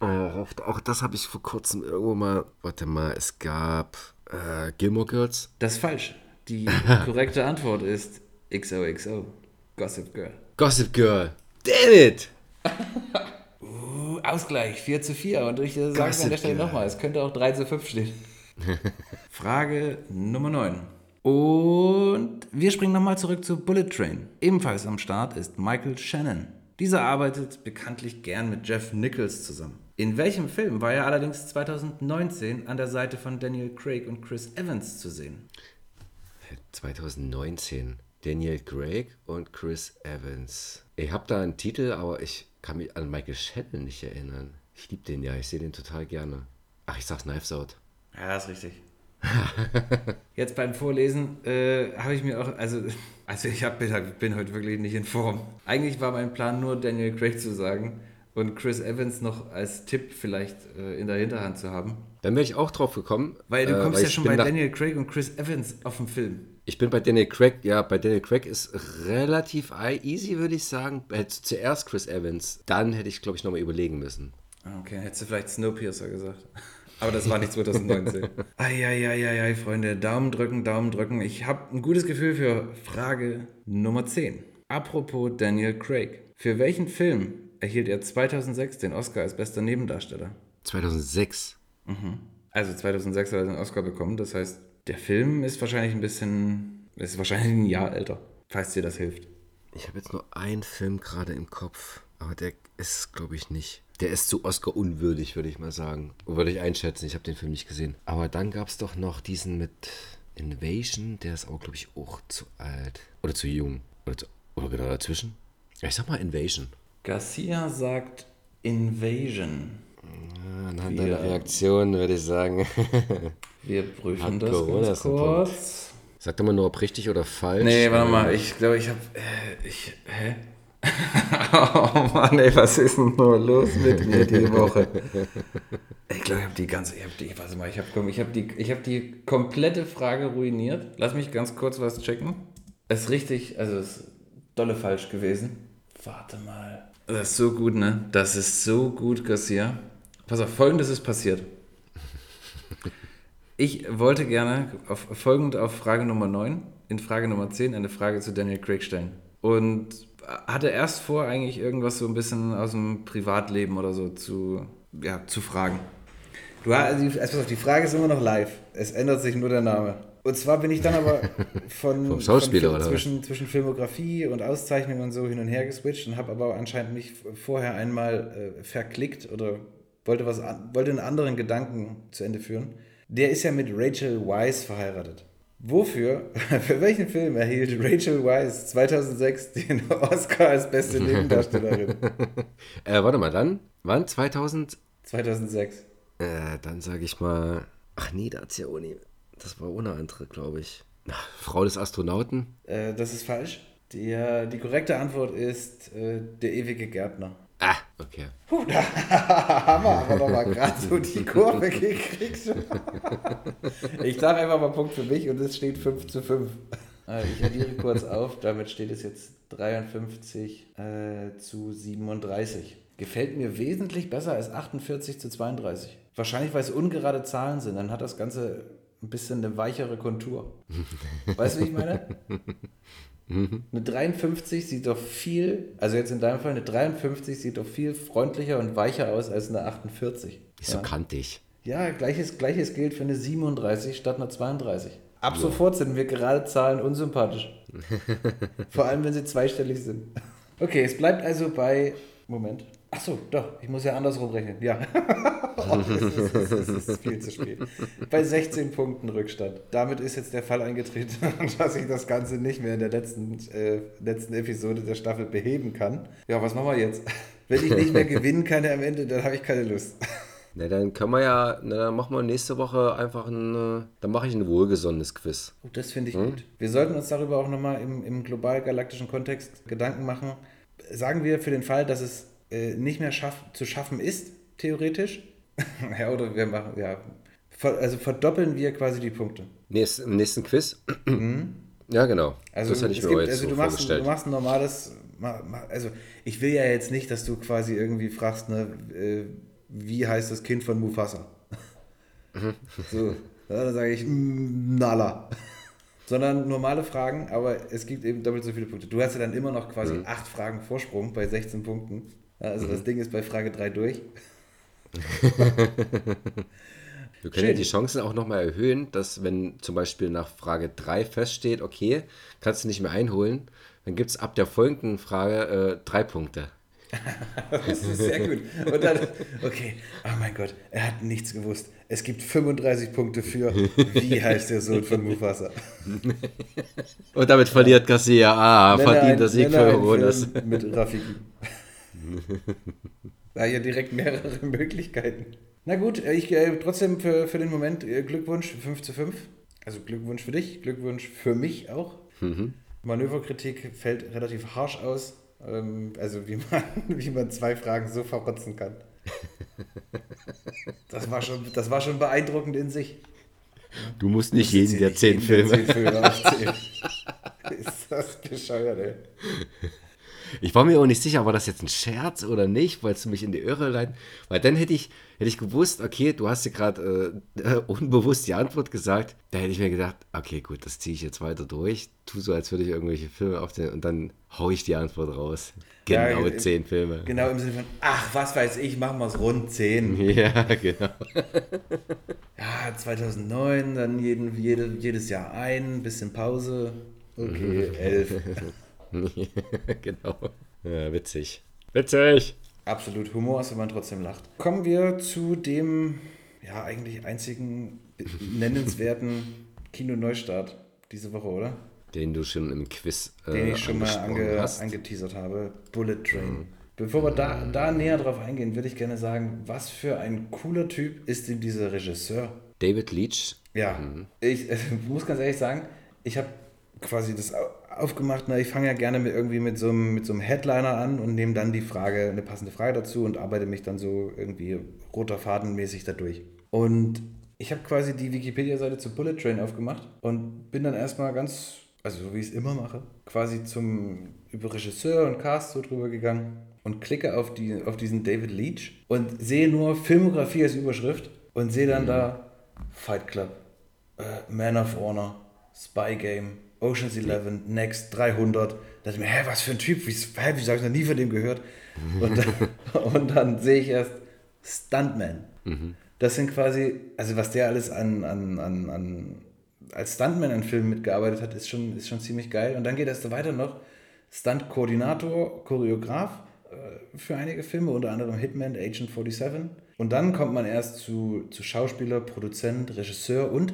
Oh, auch, das habe ich vor kurzem irgendwo mal. Warte mal, es gab äh, Gilmore Girls. Das ist falsch. Die (laughs) korrekte Antwort ist XOXO. Gossip Girl. Gossip Girl. Damn it! (laughs) Uh, Ausgleich, 4 zu 4. Und ich sage an Gossip der Stelle Girl. nochmal, es könnte auch 3 zu 5 stehen. (laughs) Frage Nummer 9. Und wir springen nochmal zurück zu Bullet Train. Ebenfalls am Start ist Michael Shannon. Dieser arbeitet bekanntlich gern mit Jeff Nichols zusammen. In welchem Film war er allerdings 2019 an der Seite von Daniel Craig und Chris Evans zu sehen? 2019. Daniel Craig und Chris Evans. Ich habe da einen Titel, aber ich kann mich an Michael Shannon nicht erinnern. Ich liebe den ja, ich sehe den total gerne. Ach, ich sag's Knives Out. Ja, ist richtig. (laughs) Jetzt beim Vorlesen äh, habe ich mir auch, also, (laughs) also ich hab, bin, bin heute wirklich nicht in Form. Eigentlich war mein Plan nur Daniel Craig zu sagen und Chris Evans noch als Tipp vielleicht äh, in der Hinterhand zu haben. Dann wäre ich auch drauf gekommen. Weil du äh, kommst weil ja schon bei Daniel Craig und Chris Evans auf dem Film. Ich bin bei Daniel Craig, ja, bei Daniel Craig ist relativ easy, würde ich sagen. Hättest du zuerst Chris Evans, dann hätte ich, glaube ich, nochmal überlegen müssen. Ah, Okay, hättest du vielleicht Snowpiercer gesagt. (laughs) Aber das war nicht 2019. (laughs) Eieieiei, Freunde, Daumen drücken, Daumen drücken. Ich habe ein gutes Gefühl für Frage Nummer 10. Apropos Daniel Craig. Für welchen Film erhielt er 2006 den Oscar als bester Nebendarsteller? 2006. Also 2006 hat er den Oscar bekommen. Das heißt, der Film ist wahrscheinlich ein bisschen, ist wahrscheinlich ein Jahr älter, falls dir das hilft. Ich habe jetzt nur einen Film gerade im Kopf, aber der ist, glaube ich, nicht. Der ist zu Oscar unwürdig, würde ich mal sagen. Würde ich einschätzen, ich habe den Film nicht gesehen. Aber dann gab es doch noch diesen mit Invasion, der ist auch, glaube ich, auch zu alt. Oder zu jung. Oder, zu, oder genau dazwischen. Ich sag mal Invasion. Garcia sagt Invasion. Anhand Wir- deiner Reaktion würde ich sagen. (laughs) Wir prüfen Hat das Corona ganz kurz. Sag doch mal nur, ob richtig oder falsch. Nee, warte mal, ich glaube, ich habe. Äh, ich. Hä? (laughs) oh Mann, ey, was ist denn nur los mit mir die Woche? (laughs) Ich glaube, ich habe die ganze. Ich habe die. Warte mal, ich habe ich hab die, ich hab die komplette Frage ruiniert. Lass mich ganz kurz was checken. Es ist richtig, also es ist dolle falsch gewesen. Warte mal. Das ist so gut, ne? Das ist so gut, Garcia. Pass auf, folgendes ist passiert. Ich wollte gerne auf, folgend auf Frage Nummer 9, in Frage Nummer 10 eine Frage zu Daniel Craig stellen. Und hatte erst vor, eigentlich irgendwas so ein bisschen aus dem Privatleben oder so zu, ja, zu fragen. Du, also, auf, die Frage ist immer noch live. Es ändert sich nur der Name. Und zwar bin ich dann aber (laughs) von, Vom Schauspieler, von oder zwischen, zwischen Filmografie und Auszeichnung und so hin und her geswitcht und habe aber anscheinend mich vorher einmal äh, verklickt oder wollte, was wollte einen anderen Gedanken zu Ende führen. Der ist ja mit Rachel Weisz verheiratet. Wofür, (laughs) für welchen Film erhielt Rachel Weisz 2006 den (laughs) Oscar als beste Nebendarstellerin? Äh, warte mal, dann? Wann? 2000? 2006. Äh, dann sage ich mal. Ach nee, da hat's ja auch nie. Das war ohne andere, glaube ich. Frau des Astronauten? Äh, das ist falsch. Die, äh, die korrekte Antwort ist äh, der ewige Gärtner. Ah, okay. Puh, (laughs) da haben wir aber noch mal gerade so die Kurve gekriegt. (laughs) ich sage einfach mal Punkt für mich und es steht 5 zu 5. Äh, Ich addiere kurz auf, damit steht es jetzt 53 äh, zu 37. Gefällt mir wesentlich besser als 48 zu 32. Wahrscheinlich, weil es ungerade Zahlen sind, dann hat das Ganze ein bisschen eine weichere Kontur. Weißt du, wie ich meine? (laughs) Eine 53 sieht doch viel, also jetzt in deinem Fall, eine 53 sieht doch viel freundlicher und weicher aus als eine 48. Ist so kantig. Ja, gleiches, gleiches gilt für eine 37 statt einer 32. Ab sofort sind mir gerade Zahlen unsympathisch. (laughs) Vor allem, wenn sie zweistellig sind. Okay, es bleibt also bei. Moment. Ach so, doch, ich muss ja andersrum rechnen. Ja. (laughs) oh, das, ist, ist, ist viel zu spät. Bei 16 Punkten Rückstand. Damit ist jetzt der Fall eingetreten, (laughs) dass ich das Ganze nicht mehr in der letzten, äh, letzten Episode der Staffel beheben kann. Ja, was machen wir jetzt? (laughs) Wenn ich nicht mehr gewinnen kann am Ende, dann habe ich keine Lust. Na, dann können wir ja, na, dann machen wir nächste Woche einfach ein, äh, dann mache ich ein wohlgesonnenes Quiz. Oh, das finde ich hm? gut. Wir sollten uns darüber auch nochmal im, im global-galaktischen Kontext Gedanken machen. Sagen wir für den Fall, dass es äh, nicht mehr schaff, zu schaffen ist, theoretisch. (laughs) ja, oder wir machen, ja. Also verdoppeln wir quasi die Punkte. Nächst, Im nächsten Quiz? Mhm. (clears throat) Ja, genau. Also, das hätte ich mir gibt, jetzt also so du, machst, du machst ein normales, also ich will ja jetzt nicht, dass du quasi irgendwie fragst, ne, äh, wie heißt das Kind von Mufasa? Mhm. so, dann sage ich Nala. (laughs) Sondern normale Fragen, aber es gibt eben doppelt so viele Punkte. Du hast ja dann immer noch quasi mhm. acht Fragen Vorsprung bei 16 Punkten. Also mhm. das Ding ist bei Frage 3 durch. (laughs) Wir können Schön. ja die Chancen auch nochmal erhöhen, dass wenn zum Beispiel nach Frage 3 feststeht, okay, kannst du nicht mehr einholen, dann gibt es ab der folgenden Frage äh, drei Punkte. (laughs) das ist sehr gut. Und dann, okay, oh mein Gott, er hat nichts gewusst. Es gibt 35 Punkte für, wie (laughs) heißt der Sohn von Mufasa? Und damit verliert Garcia. Ah, verdient der Sieg für. Mit Rafiki. Da ja direkt mehrere (laughs) Möglichkeiten. Na gut, äh, ich äh, trotzdem für, für den Moment äh, Glückwunsch 5 zu 5. Also Glückwunsch für dich, Glückwunsch für mich auch. Mhm. Manöverkritik fällt relativ harsch aus. Ähm, also wie man, (laughs) wie man zwei Fragen so verrotzen kann. (laughs) Das war schon, das war schon beeindruckend in sich. Du musst nicht jeden der zehn Filme. Zehn Filme aufzählen. Ist das bescheuert, ey. Ich war mir auch nicht sicher, war das jetzt ein Scherz oder nicht, weil du mich in die Irre leiten. Weil dann hätte ich, hätte ich gewusst, okay, du hast dir gerade äh, unbewusst die Antwort gesagt. Da hätte ich mir gedacht, okay, gut, das ziehe ich jetzt weiter durch. Tu so, als würde ich irgendwelche Filme aufzählen und dann haue ich die Antwort raus. Genau ja, zehn Filme. Genau im Sinne von, ach, was weiß ich, machen wir es rund zehn. (laughs) Ja, genau. (laughs) ja, 2009, dann jeden, jede, jedes Jahr ein, bisschen Pause. Okay, elf. (laughs) (laughs) genau. Ja, witzig. Witzig! Absolut Humor ist, wenn man trotzdem lacht. Kommen wir zu dem, ja, eigentlich einzigen nennenswerten (laughs) Kino-Neustart diese Woche, oder? Den du schon im Quiz äh, Den ich schon mal ange hast. angeteasert habe. Bullet Train. Mhm. Bevor wir da, da näher drauf eingehen, würde ich gerne sagen, was für ein cooler Typ ist denn dieser Regisseur? David Leach. Ja, mhm. ich (laughs) äh, muss ganz ehrlich sagen, ich habe quasi das aufgemacht, na, ich fange ja gerne mit irgendwie mit so, einem, mit so einem Headliner an und nehme dann die Frage, eine passende Frage dazu und arbeite mich dann so irgendwie roter Fadenmäßig dadurch. Und ich habe quasi die Wikipedia-Seite zu Bullet Train aufgemacht und bin dann erstmal ganz, also so wie ich es immer mache, quasi zum über Regisseur und Cast so drüber gegangen und klicke auf, die, auf diesen David Leach und sehe nur Filmografie als Überschrift und sehe dann mhm. da Fight Club, äh, Man of Honor, Spy Game, Ocean's 11, Next 300. Da dachte ich mir, hä, was für ein Typ, wie, hä, wieso habe ich noch nie von dem gehört? Und dann, (laughs) und dann sehe ich erst Stuntman. Mhm. Das sind quasi, also was der alles an, an, an, an als Stuntman an Filmen mitgearbeitet hat, ist schon, ist schon ziemlich geil. Und dann geht es weiter noch. Stunt-Koordinator, Choreograf äh, für einige Filme, unter anderem Hitman, Agent 47. Und dann kommt man erst zu, zu Schauspieler, Produzent, Regisseur und,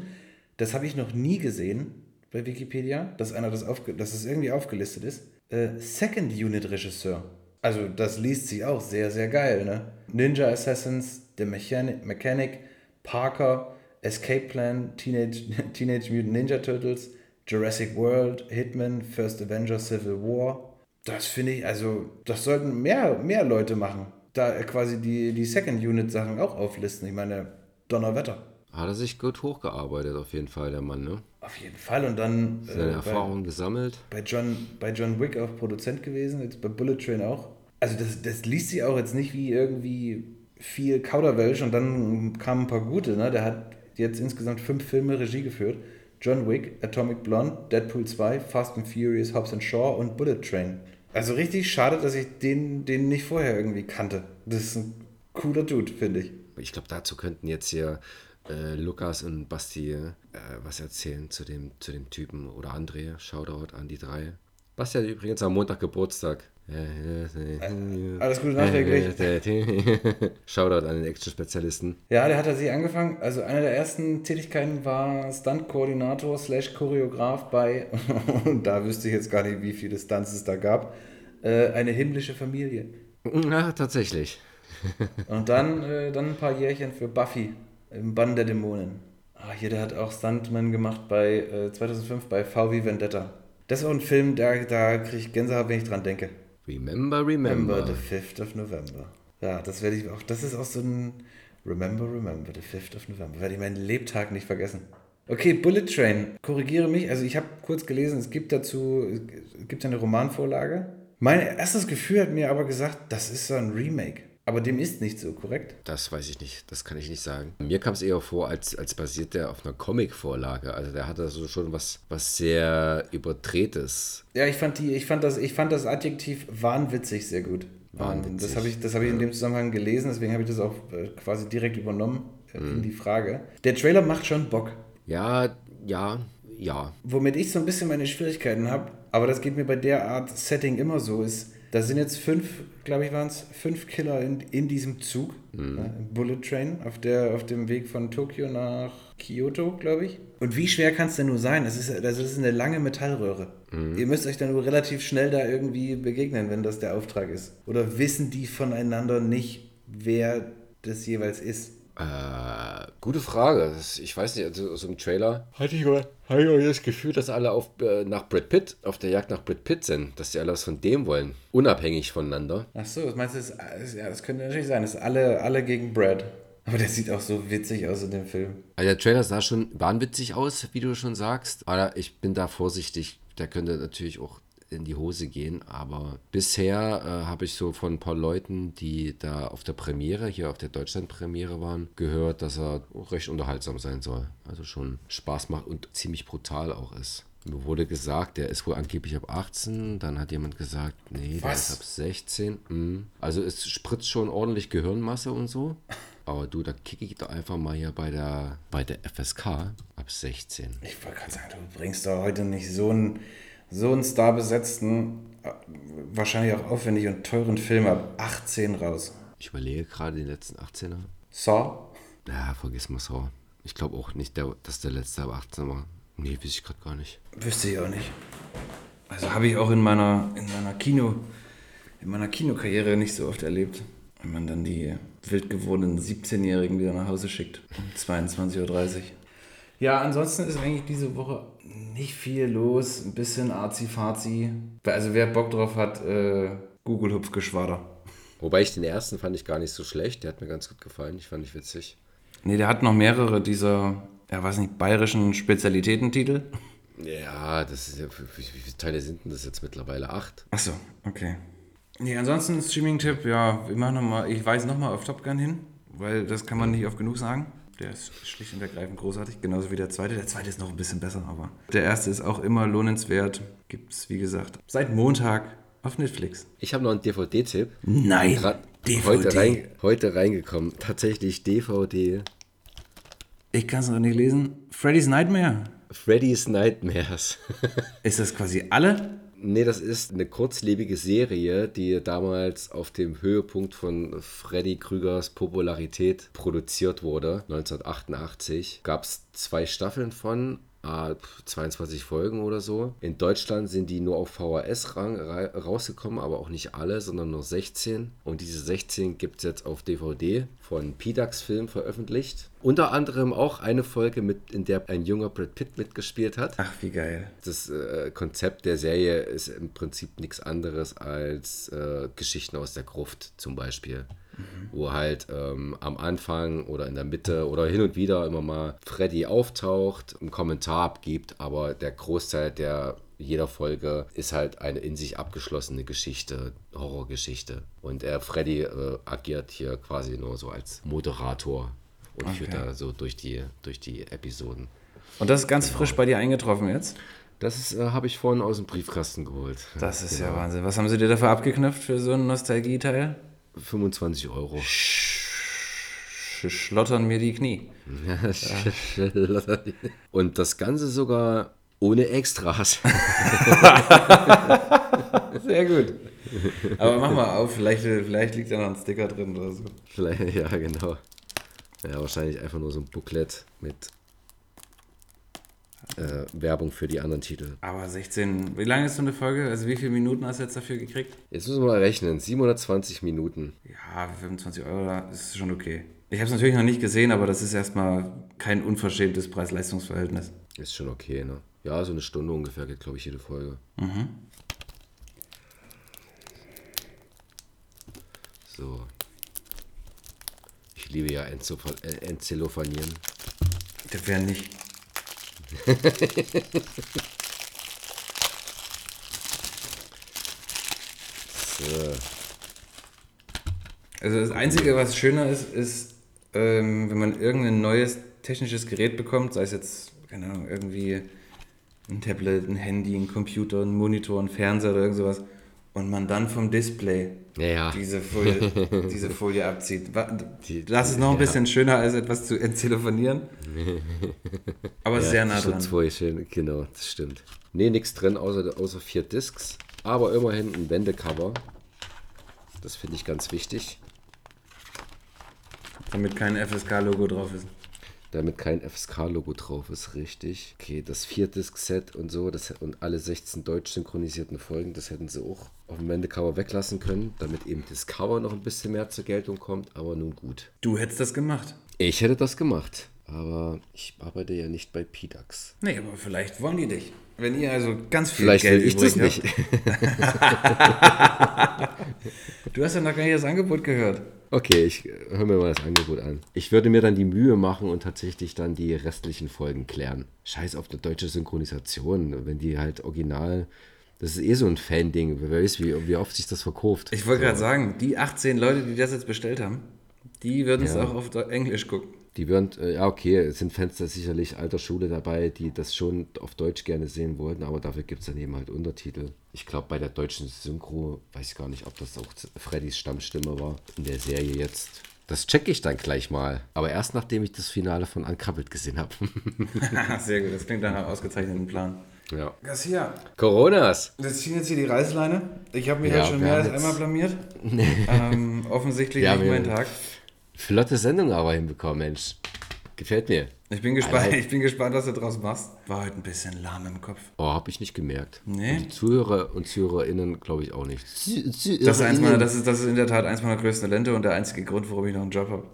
das habe ich noch nie gesehen, bei Wikipedia, dass einer das, aufge dass es irgendwie aufgelistet ist. Äh, Second Unit Regisseur. Also das liest sich auch sehr, sehr geil, ne? Ninja Assassins, The Mechanic, Mechanic Parker, Escape Plan, Teenage, (laughs) Teenage Mutant Ninja Turtles, Jurassic World, Hitman, First Avenger, Civil War. Das finde ich, also, das sollten mehr, mehr Leute machen. Da quasi die, die Second Unit Sachen auch auflisten. Ich meine, Donnerwetter. Hat er sich gut hochgearbeitet, auf jeden Fall, der Mann, ne? Auf jeden Fall. Und dann. Seine äh, Erfahrungen gesammelt. Bei John, bei John Wick auch Produzent gewesen, jetzt bei Bullet Train auch. Also, das, das liest sich auch jetzt nicht wie irgendwie viel Kauderwelsch und dann kamen ein paar gute, ne? Der hat jetzt insgesamt fünf Filme Regie geführt. John Wick, Atomic Blonde, Deadpool 2, Fast and Furious, Hobbs and Shaw und Bullet Train. Also richtig schade, dass ich den, den nicht vorher irgendwie kannte. Das ist ein cooler Dude, finde ich. Ich glaube, dazu könnten jetzt hier äh, Lukas und Basti äh, was erzählen zu dem, zu dem Typen oder André. Shoutout an die drei. Basti hat übrigens am Montag Geburtstag. Alles Gute nachträglich. (laughs) Shoutout an den Action-Spezialisten. Ja, der hat er sich angefangen. Also eine der ersten Tätigkeiten war Stunt-Koordinator slash Choreograf bei, (laughs) und da wüsste ich jetzt gar nicht, wie viele Stunts es da gab, äh, eine himmlische Familie. Ja, tatsächlich. und dann, äh, dann ein paar Jährchen für Buffy im Bann der Dämonen. Ah, hier, der hat auch Stuntman gemacht bei äh, 2005 bei VW Vendetta. Das ist auch ein Film, da, da kriege ich Gänsehaut, wenn ich dran denke. Remember, remember. Remember the 5th of November. Ja, das werde ich auch, das ist auch so ein Remember, remember the 5th of November. Werde ich meinen Lebtag nicht vergessen. Okay, Bullet Train. Korrigiere mich. Also ich habe kurz gelesen, es gibt dazu, es gibt eine Romanvorlage. Mein erstes Gefühl hat mir aber gesagt, das ist so ein Remake. Aber dem ist nicht so, korrekt? Das weiß ich nicht, das kann ich nicht sagen. Mir kam es eher vor, als, als basiert der auf einer Comic-Vorlage. Also der hatte so schon was, was sehr überdrehtes. Ja, ich fand, die, ich, fand das, ich fand das Adjektiv wahnwitzig sehr gut. Wahnwitzig. Das habe ich, das hab ich in dem Zusammenhang gelesen, deswegen habe ich das auch äh, quasi direkt übernommen äh, in Mhm. die Frage. Der Trailer macht schon Bock. Ja, ja, ja. Womit ich so ein bisschen meine Schwierigkeiten habe, aber das geht mir bei der Art Setting immer so, ist, da sind jetzt fünf, glaube ich, waren es, fünf Killer in, in diesem Zug, ja, im Bullet Train, auf, der, auf dem Weg von Tokio nach Kyoto, glaube ich. Und wie schwer kann es denn nur sein? Das ist, das ist eine lange Metallröhre. Ihr müsst euch dann nur relativ schnell da irgendwie begegnen, wenn das der Auftrag ist. Oder wissen die voneinander nicht, wer das jeweils ist? Äh, gute Frage. Ich weiß nicht, also aus dem Trailer hatte ich, aber, hatte ich aber das Gefühl, dass alle auf, äh, nach Brad Pitt, auf der Jagd nach Brad Pitt sind, dass die alle was von dem wollen, unabhängig voneinander. Ach so, das meinst du, das, ist- ja, das könnte natürlich sein, das ist alle, alle gegen Brad. Aber der sieht auch so witzig aus in dem Film. Also der Trailer sah schon wahnwitzig aus, wie du schon sagst, aber ich bin da vorsichtig. Der könnte natürlich auch in die Hose gehen, aber bisher äh, habe ich so von ein paar Leuten, die da auf der Premiere, hier auf der Deutschland-Premiere waren, gehört, dass er recht unterhaltsam sein soll. Also schon Spaß macht und ziemlich brutal auch ist. Mir wurde gesagt, der ist wohl angeblich ab 18, dann hat jemand gesagt, nee, der Was? ist ab 16. Mhm. Also es spritzt schon ordentlich Gehirnmasse und so. Aber du, da kicke ich doch einfach mal hier bei der, bei der FSK ab 16. Ich wollte gerade sagen, du bringst doch heute nicht so einen, so einen starbesetzten, äh, wahrscheinlich auch aufwendig und teuren Film ab 18 raus. Ich überlege gerade den letzten 18er. Saw? Ja, vergiss mal so. Ich glaube auch nicht, der, dass der letzte ab 18 war. Nee, weiß ich gerade gar nicht. Wüsste ich auch nicht. Also habe ich auch in meiner, in meiner Kino, in meiner Kinokarriere nicht so oft erlebt. Wenn man dann die wild gewordenen 17-Jährigen wieder nach Hause schickt. Um 22.30 Uhr. Ja, ansonsten ist eigentlich diese Woche nicht viel los. Ein bisschen arzi-fazi. Also wer Bock drauf hat, äh, Google-Hupfgeschwader. Wobei ich den ersten fand ich gar nicht so schlecht. Der hat mir ganz gut gefallen. Ich fand ich witzig. Nee, der hat noch mehrere dieser, ja weiß nicht, bayerischen Spezialitätentitel. Ja, das ist ja, wie, wie viele Teile sind denn das jetzt mittlerweile? Acht? Achso, okay. Nee, ansonsten Streaming-Tipp, ja, ich mach noch mal, ich weise nochmal auf Top Gun hin, weil das kann man nicht oft genug sagen. Der ist schlicht und ergreifend großartig, genauso wie der zweite. Der zweite ist noch ein bisschen besser, aber der erste ist auch immer lohnenswert. Gibt's, wie gesagt, seit Montag auf Netflix. Ich habe noch einen DVD-Tipp. Nein, DVD. heute, rein, heute reingekommen. Tatsächlich DVD. Ich kann es noch nicht lesen. Freddy's Nightmare. Freddy's Nightmares. (laughs) Ist das quasi alle? Nee, das ist eine kurzlebige Serie, die damals auf dem Höhepunkt von Freddy Krügers Popularität produziert wurde. 1988 gab es zwei Staffeln von. Ah, 22 Folgen oder so. In Deutschland sind die nur auf VHS rausgekommen, aber auch nicht alle, sondern nur 16. Und diese 16 gibt es jetzt auf DVD von Pidax Film veröffentlicht. Unter anderem auch eine Folge, mit, in der ein junger Brad Pitt mitgespielt hat. Ach, wie geil. Das äh, Konzept der Serie ist im Prinzip nichts anderes als äh, Geschichten aus der Gruft zum Beispiel. Wo halt ähm, am Anfang oder in der Mitte oder hin und wieder immer mal Freddy auftaucht, einen Kommentar abgibt, aber der Großteil der jeder Folge ist halt eine in sich abgeschlossene Geschichte, Horrorgeschichte. Und er, Freddy, äh, agiert hier quasi nur so als Moderator und okay. führt da so durch die, durch die Episoden. Und das ist ganz genau. frisch bei dir eingetroffen jetzt? Das äh, habe ich vorhin aus dem Briefkasten geholt. Das ist genau. ja Wahnsinn. Was haben sie dir dafür abgeknüpft für so einen Nostalgie-Teil? 25 Euro. Sch schlottern mir (laughs) die Knie. Und das Ganze sogar ohne Extras. (laughs) Sehr gut. Aber mach mal auf, vielleicht, vielleicht liegt da noch ein Sticker drin oder so. Vielleicht, ja, genau. Ja, wahrscheinlich einfach nur so ein Booklet mit äh, Werbung für die anderen Titel. Aber 16, wie lange ist so eine Folge? Also wie viele Minuten hast du jetzt dafür gekriegt? Jetzt müssen wir mal rechnen, 720 Minuten. Ja, 25 Euro ist schon okay. Ich habe es natürlich noch nicht gesehen, aber das ist erstmal kein unverschämtes Preis-Leistungs-Verhältnis. Ist schon okay, ne? Ja, so eine Stunde ungefähr geht, glaube ich, jede Folge. Mhm. So. Ich liebe ja Enzelophanieren. Das wäre nicht. So. (laughs) Also das Einzige, was schöner ist, ist, ähm, wenn man irgendein neues technisches Gerät bekommt, sei es jetzt, keine Ahnung, irgendwie ein Tablet, ein Handy, ein Computer, ein Monitor, ein Fernseher oder irgend sowas, und man dann vom Display ja. diese, Folie, (laughs) diese Folie abzieht. Das ist noch ein bisschen ja. schöner, als etwas zu enttelefonieren. (laughs) Aber ja, sehr nah dran. Schutzfolie, schön, genau, das stimmt. Nee, nichts drin, außer, außer vier Discs. Aber immerhin ein Wendecover. Das finde ich ganz wichtig. Damit kein FSK-Logo drauf ist damit kein FSK-Logo drauf ist, richtig. Okay, das Vier-Disc-Set und so, das, und alle 16 deutsch synchronisierten Folgen, das hätten sie auch auf dem Wendecover weglassen können, damit eben das Cover noch ein bisschen mehr zur Geltung kommt, aber nun gut. Du hättest das gemacht. Ich hätte das gemacht, aber ich arbeite ja nicht bei PDAX. Nee, aber vielleicht wollen die dich. Wenn ihr also ganz viel vielleicht Geld will ich das nicht. (laughs) du hast ja noch gar nicht das Angebot gehört. Okay, ich höre mir mal das Angebot an. Ich würde mir dann die Mühe machen und tatsächlich dann die restlichen Folgen klären. Scheiß auf eine deutsche Synchronisation, wenn die halt original. Das ist eh so ein Fan-Ding. Wer weiß, wie, wie oft sich das verkauft. Ich wollte so. gerade sagen, die 18 Leute, die das jetzt bestellt haben, die würden es ja. auch auf Englisch gucken. Die würden, äh, ja okay, es sind Fans da sicherlich alter Schule dabei, die das schon auf Deutsch gerne sehen wollten, aber dafür gibt es dann eben halt Untertitel. Ich glaube, bei der deutschen Synchro, weiß ich gar nicht, ob das auch Freddys Stammstimme war in der Serie jetzt. Das checke ich dann gleich mal. Aber erst nachdem ich das Finale von Unkrabbelt gesehen habe. (laughs) Sehr gut, das klingt nach einem ausgezeichneten Plan. Ja. Garcia. Coronas. Wir ziehen jetzt hier die Reißleine. Ich habe mich ja, schon mehr als einmal blamiert. (laughs) ähm, offensichtlich nicht mein Tag. Flotte Sendung aber hinbekommen, Mensch. Gefällt mir. Ich bin gespannt, (laughs) ich bin gespannt, was du draus machst. War heute ein bisschen lahm im Kopf. Oh, habe ich nicht gemerkt. Nee. Und die Zuhörer und Zuhörerinnen glaube ich auch nicht. Das ist, meiner, das, ist, das ist in der Tat eins meiner größten Talente und der einzige Grund, warum ich noch einen Job habe. (laughs)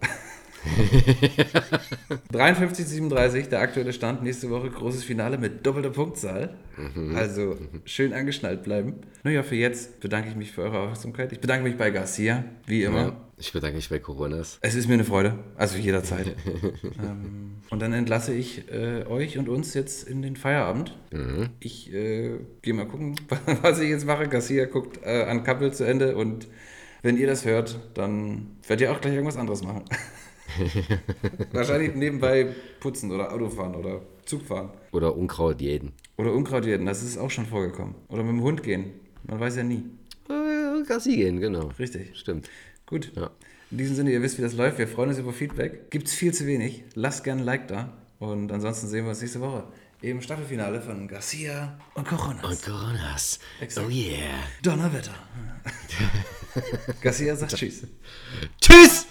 (laughs) 53, 37, der aktuelle Stand. Nächste Woche großes Finale mit doppelter Punktzahl. Mhm. Also schön angeschnallt bleiben. Naja, für jetzt bedanke ich mich für eure Aufmerksamkeit. Ich bedanke mich bei Garcia, wie immer. Ja, ich bedanke mich bei Coronas. Es ist mir eine Freude, also jederzeit. (laughs) ähm, und dann entlasse ich äh, euch und uns jetzt in den Feierabend. Mhm. Ich äh, gehe mal gucken, (laughs) was ich jetzt mache. Garcia guckt äh, an Kappel zu Ende und wenn ihr das hört, dann werdet ihr auch gleich irgendwas anderes machen. (laughs) Wahrscheinlich nebenbei putzen oder Autofahren oder Zugfahren. Oder Unkraut jäten. Oder Unkraut jäten, das ist auch schon vorgekommen. Oder mit dem Hund gehen. Man weiß ja nie. Äh, Gassi gehen, genau. Richtig. Stimmt. Gut. Ja. In diesem Sinne, ihr wisst, wie das läuft. Wir freuen uns über Feedback. Gibt es viel zu wenig. Lasst gerne ein Like da. Und ansonsten sehen wir uns nächste Woche im Staffelfinale von Garcia und Coronas. Und Coronas. Exakt. Oh yeah. Donnerwetter. (laughs) Garcia sagt (laughs) Tschüss. Tschüss!